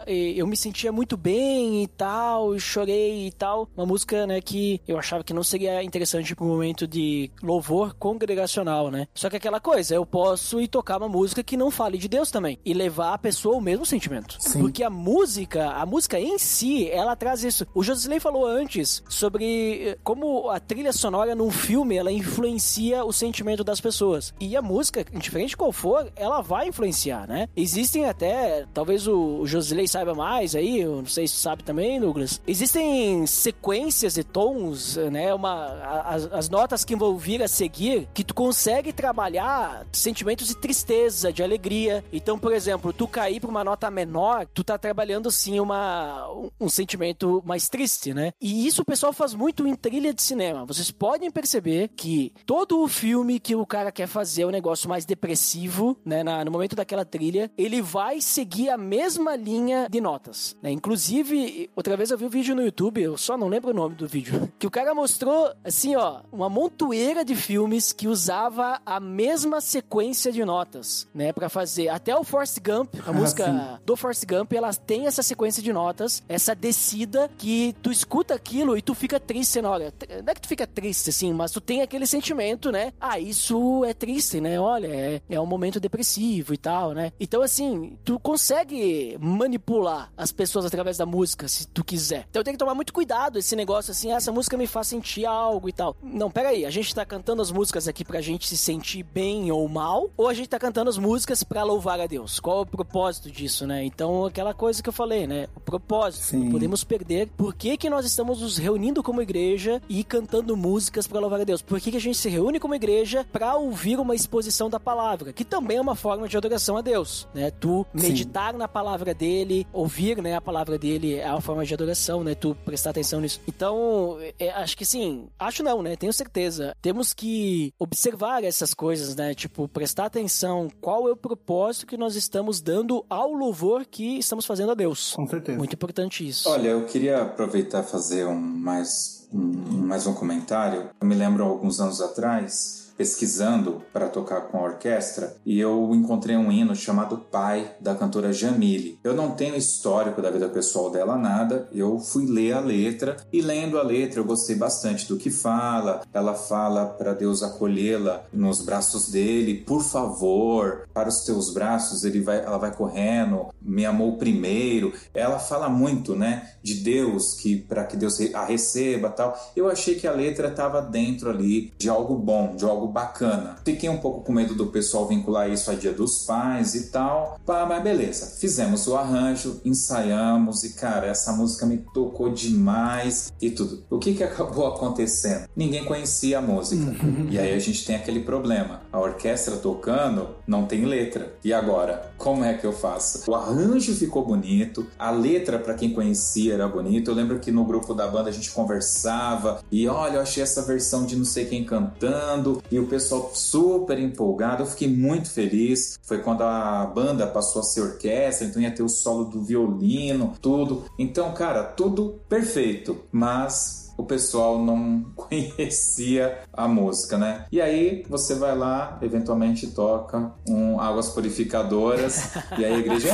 eu me sentia muito bem e tal, chorei e tal, uma música, né, que eu achava que não seria interessante para um momento de louvor congregacional, né? Só que aquela coisa, eu posso ir tocar uma música que não fale de Deus também e levar a pessoa o mesmo sentimento. Sim. Porque a música, a música em si, ela traz isso. O Josley falou antes sobre eh, como a trilha sonora num filme, ela influencia o sentimento das pessoas. E a música, indiferente qual for, ela vai influenciar, né? Existem até, talvez o Josley saiba mais aí, eu não sei se sabe também, Douglas. Existem sequências e tons, né? Uma, as, as notas que vão vir a seguir, que tu consegue trabalhar sentimentos de tristeza, de alegria. Então, por exemplo, tu cair pra uma nota menor, tu tá trabalhando sim uma, um sentimento mais triste, né? E isso o pessoal faz muito em trilha de cinema. Vocês podem perceber que todo o filme que o cara quer fazer é um negócio mais depressivo, né? Na, no momento daquela trilha, ele vai seguir a mesma linha de notas, né? Inclusive, outra vez eu vi um vídeo no YouTube, eu só não lembro o nome do vídeo, que o cara mostrou, assim, ó, uma montoeira de filmes que usava a mesma sequência de notas, né? Pra fazer. Até o Forrest Gump, a ah, música sim. do Forrest Gump, ela tem essa sequência de notas, essa descida que tu escuta aquilo e tu fica triste na hora. Não é que tu fica triste, assim, mas tu tem aquele sentimento, né? Ah, isso é triste, né? Olha, é, é um momento depressivo e tal, né? Então, assim, tu consegue manipular as pessoas através da música, se tu quiser. Então tem que tomar muito cuidado esse negócio assim, ah, essa música me faz sentir algo e tal. Não, pera aí, a gente tá cantando as músicas aqui pra gente se sentir bem ou mal, ou a gente tá cantando as músicas pra louvar a Deus? Qual é o propósito disso, né? Então, aquela coisa que eu falei, né? O propósito. Sim. Não podemos perder. Por que que nós estamos nos reunindo como igreja e cantando músicas pra louvar a Deus? Por que que a gente se reúne como igreja pra ouvir uma exposição da palavra? Que também é uma forma de adoração a Deus, né? Tu meditar Sim. na palavra dele, ouvir, né, a palavra dele é uma forma de adoração, né? Tu prestar atenção nisso. Então, é, acho que sim, acho não, né? Tenho certeza. Temos que observar essas coisas, né? Tipo, prestar atenção qual é o propósito que nós estamos dando ao louvor que estamos fazendo a Deus. Com certeza. Muito importante isso. Olha, eu queria aproveitar e fazer um mais um, mais um comentário. Eu me lembro alguns anos atrás pesquisando para tocar com a orquestra e eu encontrei um hino chamado Pai da cantora Jamile. Eu não tenho histórico da vida pessoal dela nada, eu fui ler a letra e lendo a letra eu gostei bastante do que fala. Ela fala para Deus acolhê-la nos braços dele, por favor, para os teus braços, ele vai, ela vai correndo, me amou primeiro. Ela fala muito, né, de Deus que para que Deus a receba, tal. Eu achei que a letra estava dentro ali de algo bom, de algo algo bacana. Fiquei um pouco com medo do pessoal vincular isso a Dia dos Pais e tal. Pá, mas beleza, fizemos o arranjo, ensaiamos e cara, essa música me tocou demais e tudo. O que que acabou acontecendo? Ninguém conhecia a música. Uhum. e aí a gente tem aquele problema. A orquestra tocando não tem letra. E agora, como é que eu faço? O arranjo ficou bonito, a letra para quem conhecia era bonita. Eu lembro que no grupo da banda a gente conversava e olha, eu achei essa versão de não sei quem cantando e o pessoal super empolgado. Eu fiquei muito feliz. Foi quando a banda passou a ser orquestra, então ia ter o solo do violino, tudo. Então, cara, tudo perfeito, mas o pessoal não conhecia a música, né? E aí você vai lá, eventualmente toca um Águas Purificadoras e aí a igreja,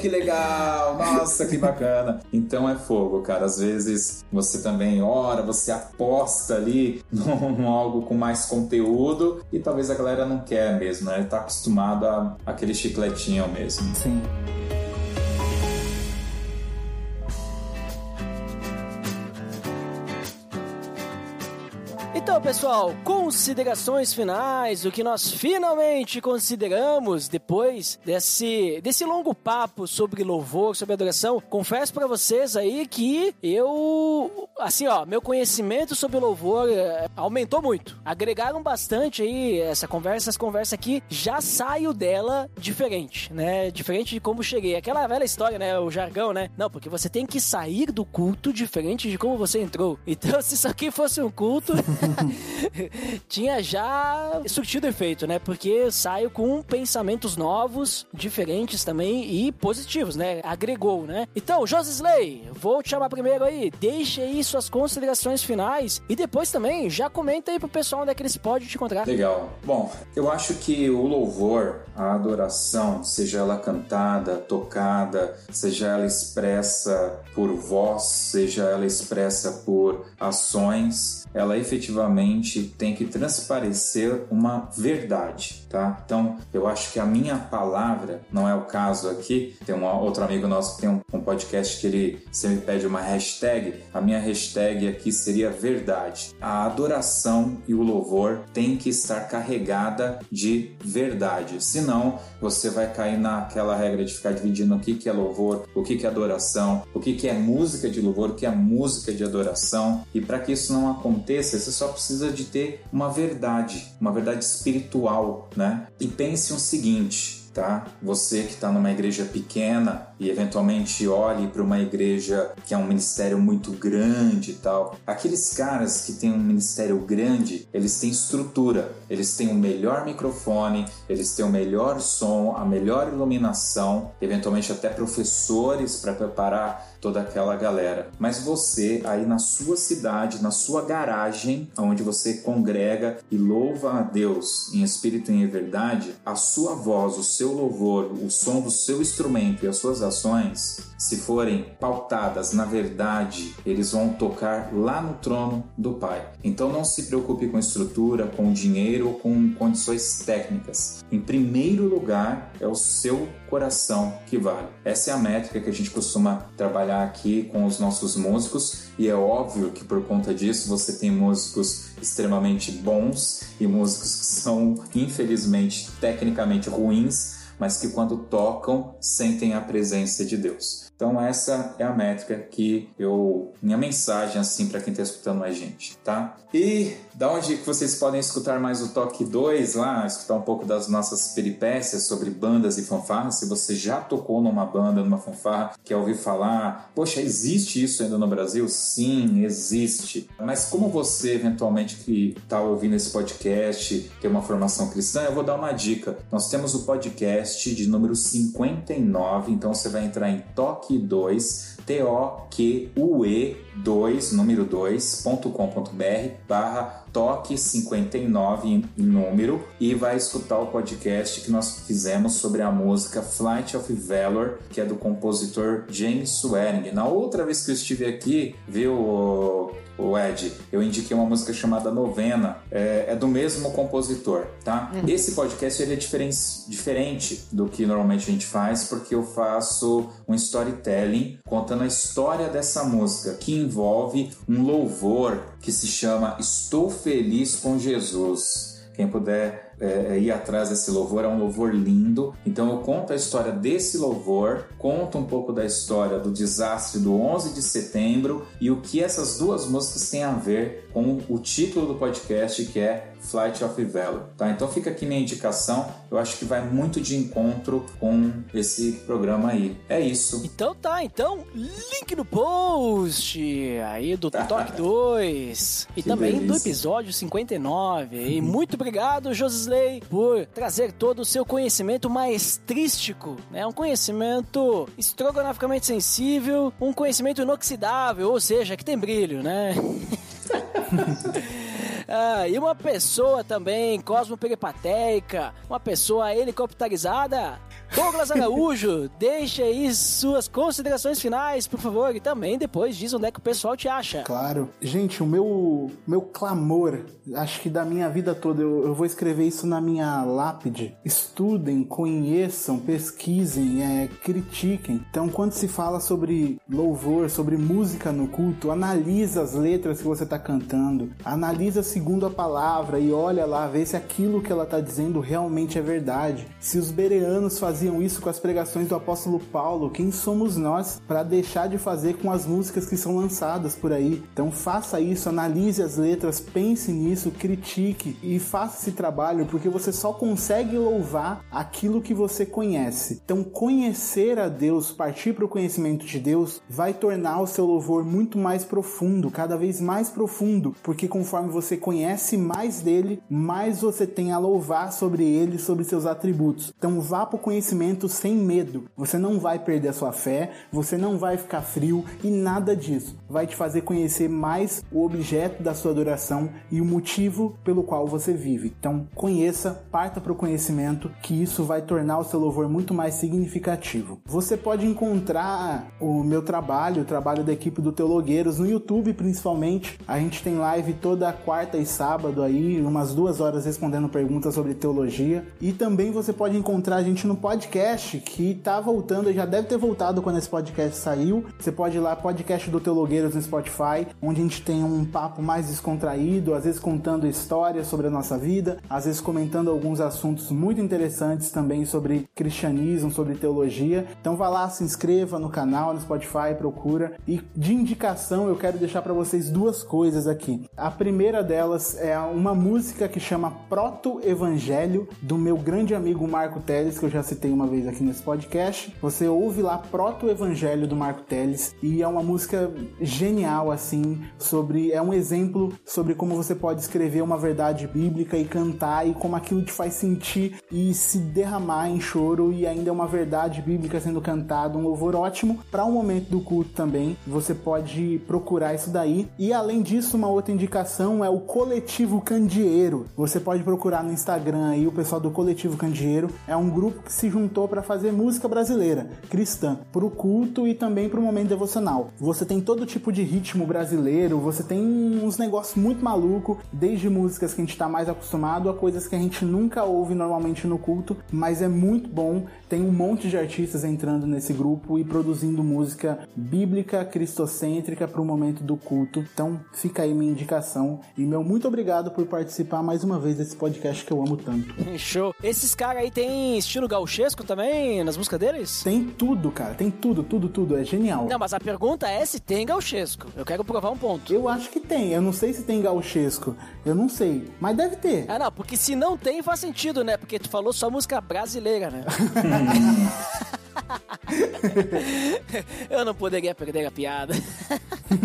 que legal, nossa, que bacana. Então é fogo, cara. Às vezes você também ora, você aposta ali num algo com mais conteúdo e talvez a galera não quer mesmo, né? Tá acostumado a aquele chicletinho mesmo. Sim. Pessoal, considerações finais, o que nós finalmente consideramos depois desse, desse longo papo sobre louvor, sobre adoração. Confesso para vocês aí que eu, assim, ó, meu conhecimento sobre louvor é, aumentou muito. Agregaram bastante aí essa conversa, essa conversa aqui, já saio dela diferente, né? Diferente de como cheguei. Aquela velha história, né? O jargão, né? Não, porque você tem que sair do culto diferente de como você entrou. Então, se isso aqui fosse um culto, tinha já surtido efeito, né? Porque saio com pensamentos novos, diferentes também e positivos, né? Agregou, né? Então, Josisley, vou te chamar primeiro aí. Deixe aí suas considerações finais e depois também já comenta aí pro pessoal onde é que eles podem te encontrar. Legal. Bom, eu acho que o louvor, a adoração, seja ela cantada, tocada, seja ela expressa por voz, seja ela expressa por ações, ela efetivamente tem que transparecer uma verdade, tá? Então, eu acho que a minha palavra, não é o caso aqui, tem um outro amigo nosso que tem um, um podcast que ele sempre pede uma hashtag, a minha hashtag aqui seria verdade. A adoração e o louvor tem que estar carregada de verdade, senão você vai cair naquela regra de ficar dividindo o que, que é louvor, o que, que é adoração, o que, que é música de louvor, o que é música de adoração, e para que isso não aconteça, você só precisa de ter uma verdade, uma verdade espiritual, né? E pense o seguinte, tá? Você que está numa igreja pequena e eventualmente olhe para uma igreja que é um ministério muito grande e tal. Aqueles caras que têm um ministério grande, eles têm estrutura, eles têm o melhor microfone, eles têm o melhor som, a melhor iluminação, eventualmente até professores para preparar toda aquela galera. Mas você aí na sua cidade, na sua garagem, onde você congrega e louva a Deus em espírito e em verdade, a sua voz, o seu louvor, o som do seu instrumento e as suas ações, se forem pautadas na verdade, eles vão tocar lá no trono do Pai. Então não se preocupe com estrutura, com dinheiro ou com condições técnicas. Em primeiro lugar, é o seu coração que vale. Essa é a métrica que a gente costuma trabalhar aqui com os nossos músicos e é óbvio que por conta disso você tem músicos extremamente bons e músicos que são infelizmente tecnicamente ruins, mas que quando tocam sentem a presença de Deus. Então essa é a métrica que eu minha mensagem assim para quem está escutando a gente, tá? E da onde que vocês podem escutar mais o Toque 2 lá, escutar um pouco das nossas peripécias sobre bandas e fanfarras, se você já tocou numa banda, numa fanfarra, quer ouvir falar, poxa, existe isso ainda no Brasil? Sim, existe. Mas como você eventualmente que está ouvindo esse podcast, tem uma formação cristã, eu vou dar uma dica. Nós temos o podcast de número 59, então você vai entrar em Toque Toque 2, T-O-Q-U-E 2, número 2.com.br barra toque 59 em número e vai escutar o podcast que nós fizemos sobre a música Flight of Valor, que é do compositor James Swearing. Na outra vez que eu estive aqui, viu, o Ed, eu indiquei uma música chamada Novena, é, é do mesmo compositor, tá? Uhum. Esse podcast ele é diferente, diferente do que normalmente a gente faz, porque eu faço um storytelling contando a história dessa música, que envolve um louvor que se chama Estou Feliz com Jesus. Quem puder é, é, ir atrás desse louvor, é um louvor lindo. Então eu conto a história desse louvor, conto um pouco da história do desastre do 11 de setembro e o que essas duas músicas têm a ver com o título do podcast que é Flight of Valor, tá? Então fica aqui minha indicação, eu acho que vai muito de encontro com esse programa aí. É isso. Então tá, então link no post aí do Talk 2 e que também delícia. do episódio 59. E muito obrigado, Josley, por trazer todo o seu conhecimento maestrístico, né? Um conhecimento estrogonoficamente sensível, um conhecimento inoxidável, ou seja, que tem brilho, né? Ah, e uma pessoa também cosmoperipatéica, uma pessoa helicopterizada, Douglas Araújo, deixe aí suas considerações finais, por favor, e também depois diz onde é que o pessoal te acha. Claro. Gente, o meu, meu clamor, acho que da minha vida toda, eu, eu vou escrever isso na minha lápide. Estudem, conheçam, pesquisem, é, critiquem. Então, quando se fala sobre louvor, sobre música no culto, analisa as letras que você está cantando, analisa segundo a palavra e olha lá, vê se aquilo que ela está dizendo realmente é verdade. Se os bereanos faziam isso com as pregações do apóstolo Paulo, quem somos nós para deixar de fazer com as músicas que são lançadas por aí? Então faça isso, analise as letras, pense nisso, critique e faça esse trabalho, porque você só consegue louvar aquilo que você conhece. Então conhecer a Deus, partir para o conhecimento de Deus, vai tornar o seu louvor muito mais profundo, cada vez mais profundo, porque conforme você conhece mais dele, mais você tem a louvar sobre ele, sobre seus atributos. Então vá para o conhecimento sem medo. Você não vai perder a sua fé, você não vai ficar frio e nada disso. Vai te fazer conhecer mais o objeto da sua adoração e o motivo pelo qual você vive. Então conheça, parta para o conhecimento, que isso vai tornar o seu louvor muito mais significativo. Você pode encontrar o meu trabalho, o trabalho da equipe do Teologueiros no YouTube principalmente. A gente tem live toda quarta e sábado aí, umas duas horas respondendo perguntas sobre teologia. E também você pode encontrar a gente no podcast que tá voltando, já deve ter voltado quando esse podcast saiu. Você pode ir lá, podcast do Teologueiros no Spotify, onde a gente tem um papo mais descontraído, às vezes contando histórias sobre a nossa vida, às vezes comentando alguns assuntos muito interessantes também sobre cristianismo, sobre teologia. Então vá lá, se inscreva no canal, no Spotify, procura. E de indicação eu quero deixar para vocês duas coisas aqui. A primeira delas é uma música que chama Proto Evangelho do meu grande amigo Marco Teles, que eu já citei uma vez aqui nesse podcast. Você ouve lá Proto Evangelho do Marco Teles e é uma música genial assim, sobre é um exemplo sobre como você pode escrever uma verdade bíblica e cantar e como aquilo te faz sentir e se derramar em choro e ainda é uma verdade bíblica sendo cantada, um louvor ótimo para um momento do culto também. Você pode procurar isso daí. E além disso, uma outra indicação é o Coletivo Candeeiro. Você pode procurar no Instagram aí o pessoal do Coletivo Candeeiro. É um grupo que se juntou para fazer música brasileira, cristã, para o culto e também para o momento devocional. Você tem todo tipo de ritmo brasileiro, você tem uns negócios muito maluco, desde músicas que a gente está mais acostumado a coisas que a gente nunca ouve normalmente no culto, mas é muito bom. Tem um monte de artistas entrando nesse grupo e produzindo música bíblica, cristocêntrica para o momento do culto. Então fica aí minha indicação e meu muito obrigado por participar mais uma vez desse podcast que eu amo tanto. Show. Esses caras aí tem estilo gauchesco também nas músicas deles? Tem tudo, cara, tem tudo, tudo, tudo, é genial. Não, mas a pergunta é se tem gauchesco. Eu quero provar um ponto. Eu acho que tem, eu não sei se tem gauchesco, eu não sei, mas deve ter. Ah, não, porque se não tem, faz sentido, né? Porque tu falou só música brasileira, né? Eu não poderia perder a piada.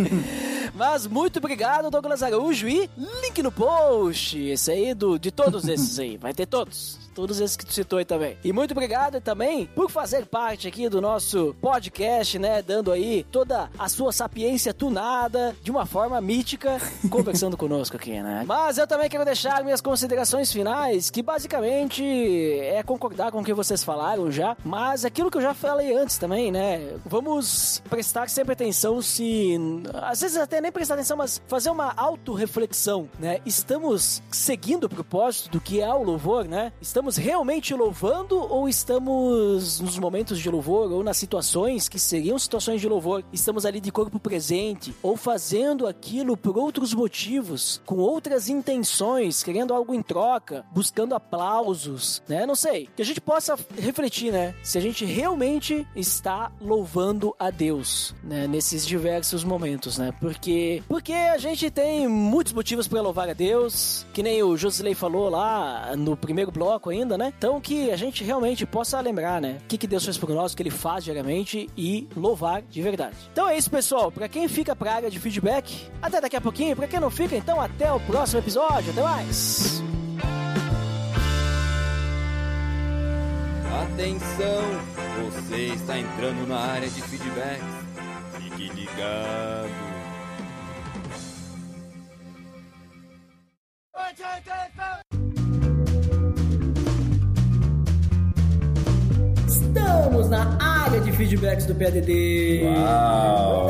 Mas muito obrigado, Douglas Araújo. E link no post. Esse aí, do, de todos esses aí. Vai ter todos. Todos esses que tu citou aí também. E muito obrigado também por fazer parte aqui do nosso podcast, né? Dando aí toda a sua sapiência tunada de uma forma mítica, conversando conosco aqui, né? Mas eu também quero deixar minhas considerações finais, que basicamente é concordar com o que vocês falaram já, mas aquilo que eu já falei antes também, né? Vamos prestar sempre atenção se. Às vezes até nem prestar atenção, mas fazer uma autorreflexão, né? Estamos seguindo o propósito do que é o louvor, né? Estamos realmente louvando ou estamos nos momentos de louvor ou nas situações que seriam situações de louvor, estamos ali de corpo presente ou fazendo aquilo por outros motivos, com outras intenções, querendo algo em troca, buscando aplausos, né? Não sei. Que a gente possa refletir, né? Se a gente realmente está louvando a Deus, né? Nesses diversos momentos, né? Porque porque a gente tem muitos motivos para louvar a Deus, que nem o Josilei falou lá no primeiro bloco ainda, né? Então que a gente realmente possa lembrar, né? O que, que Deus fez por nós, o que Ele faz diariamente e louvar de verdade. Então é isso, pessoal. Para quem fica pra área de feedback, até daqui a pouquinho. Para quem não fica, então até o próximo episódio. Até mais! Atenção, você está entrando na área de feedback. Fique ligado. Na área de feedbacks do PDD. Uau!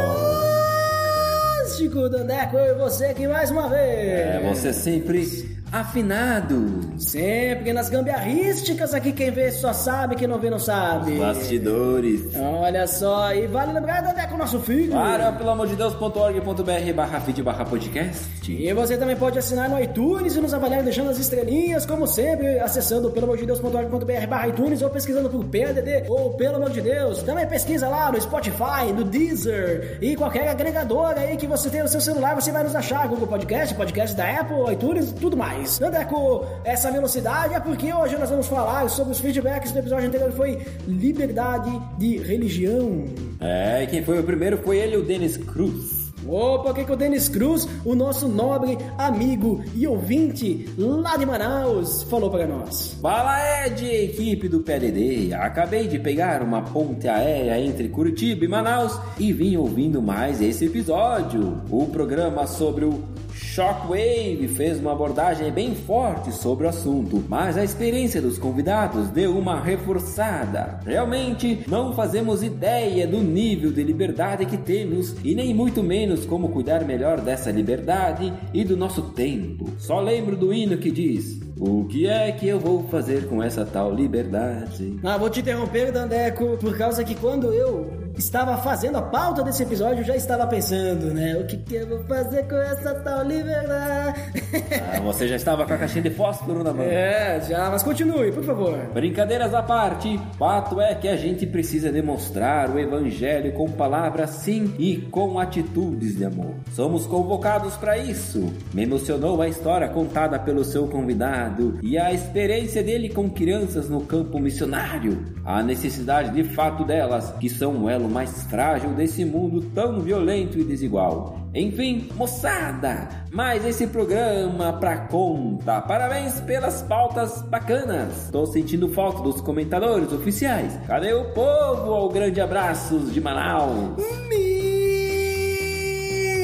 Fantástico, Dandeco, eu e você aqui mais uma vez. É, você sempre afinado. Sempre nas gambiarrísticas aqui, quem vê só sabe, quem não vê não sabe. Bastidores. Olha só, e vale lembrar, Dandeco, o nosso filho. Para, pelo amor de Deus.org.br barra feed barra podcast. E você também pode assinar no iTunes e nos avaliar deixando as estrelinhas, como sempre, acessando pelo amor de Deus.org.br barra iTunes ou pesquisando por PDD ou pelo amor de Deus. Também pesquisa lá no Spotify, no Deezer e qualquer agregador aí que você tenha no seu celular, você vai nos achar. Google Podcast, podcast da Apple, iTunes, tudo mais. Andeco, essa velocidade é porque hoje nós vamos falar sobre os feedbacks do episódio anterior, foi liberdade de religião. É, e quem foi o primeiro foi ele, o Denis Cruz. Opa, que que o Denis Cruz, o nosso nobre amigo e ouvinte lá de Manaus, falou para nós. Fala Ed, equipe do PDD. Acabei de pegar uma ponte aérea entre Curitiba e Manaus e vim ouvindo mais esse episódio. O programa sobre o Shockwave fez uma abordagem bem forte sobre o assunto, mas a experiência dos convidados deu uma reforçada. Realmente não fazemos ideia do nível de liberdade que temos e nem muito menos como cuidar melhor dessa liberdade e do nosso tempo. Só lembro do hino que diz: O que é que eu vou fazer com essa tal liberdade? Ah, vou te interromper, Dandeco, por causa que quando eu estava fazendo a pauta desse episódio, já estava pensando, né? O que, que eu vou fazer com essa tal liberdade? Ah, você já estava com a caixinha de fósforo na mão. é, já, mas continue, por favor. Brincadeiras à parte, fato é que a gente precisa demonstrar o evangelho com palavras sim e com atitudes de amor. Somos convocados para isso. Me emocionou a história contada pelo seu convidado e a experiência dele com crianças no campo missionário. A necessidade de fato delas, que são o elo mais frágil desse mundo tão violento e desigual. Enfim, moçada, mais esse programa pra conta. Parabéns pelas pautas bacanas. Tô sentindo falta dos comentadores oficiais. Cadê o povo? Ao grande abraços de Manaus.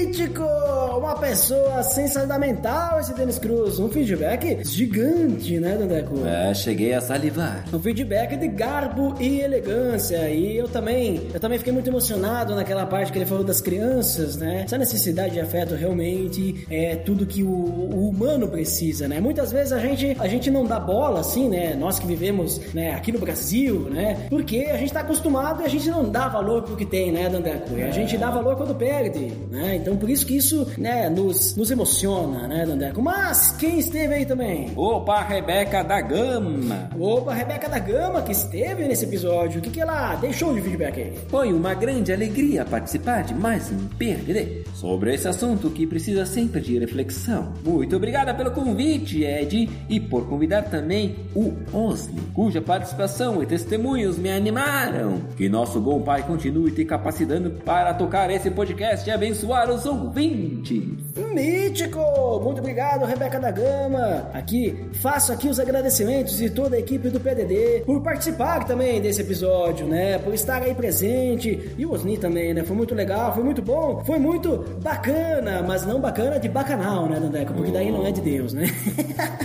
Mítico! Uma pessoa sensamental esse Denis Cruz. Um feedback gigante, né, Dandeco? É, cheguei a salivar. Um feedback de garbo e elegância. E eu também, eu também fiquei muito emocionado naquela parte que ele falou das crianças, né? Essa necessidade de afeto realmente é tudo que o, o humano precisa, né? Muitas vezes a gente, a gente não dá bola, assim, né? Nós que vivemos né, aqui no Brasil, né? Porque a gente tá acostumado e a gente não dá valor pro que tem, né, Dandeco? E a gente dá valor quando perde, né? Então por isso que isso, né, nos, nos emociona, né, Dandeco? Mas quem esteve aí também? Opa, Rebeca da Gama. Opa, Rebeca da Gama, que esteve nesse episódio. O que, que ela deixou de feedback aí? Foi uma grande alegria participar de mais um PRD sobre esse assunto que precisa sempre de reflexão. Muito obrigada pelo convite, Ed, e por convidar também o Osni, cuja participação e testemunhos me animaram. Que nosso bom pai continue te capacitando para tocar esse podcast e abençoar os ouvintes. Mítico! Muito obrigado, Rebeca da Gama. Aqui, faço aqui os agradecimentos de toda a equipe do PDD por participar também desse episódio, né? Por estar aí presente. E o Osni também, né? Foi muito legal, foi muito bom, foi muito bacana, mas não bacana de bacanal, né, Dandeco? Porque daí não é de Deus, né?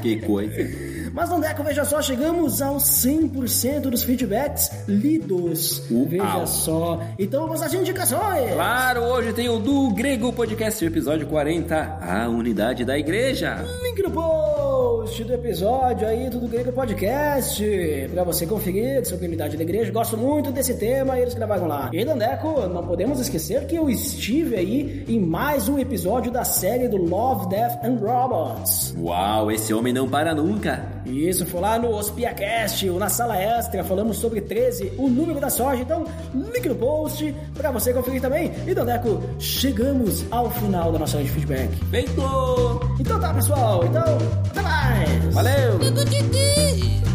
Que coisa. Mas, Dandeco, veja só, chegamos aos 100% dos feedbacks lidos. Uau. Veja só. Então vamos às indicações. Claro, hoje tem o do Grego Podcast, episódio 40, a unidade da igreja. Link no post do episódio aí do Grego Podcast pra você conferir sobre a unidade da igreja. Gosto muito desse tema e eles gravaram lá. E Dandeco, não podemos esquecer que eu estive aí em mais um episódio da série do Love, Death and Robots. Uau, esse homem não para nunca. Isso, foi lá no Ospiacast, ou na sala extra, falamos sobre 13, o número da sorte. Então, link no post pra você conferir também. E Dandeco, chegamos ao final da nossa de feedback. Feito! Então tá, pessoal. Então, até mais. Valeu!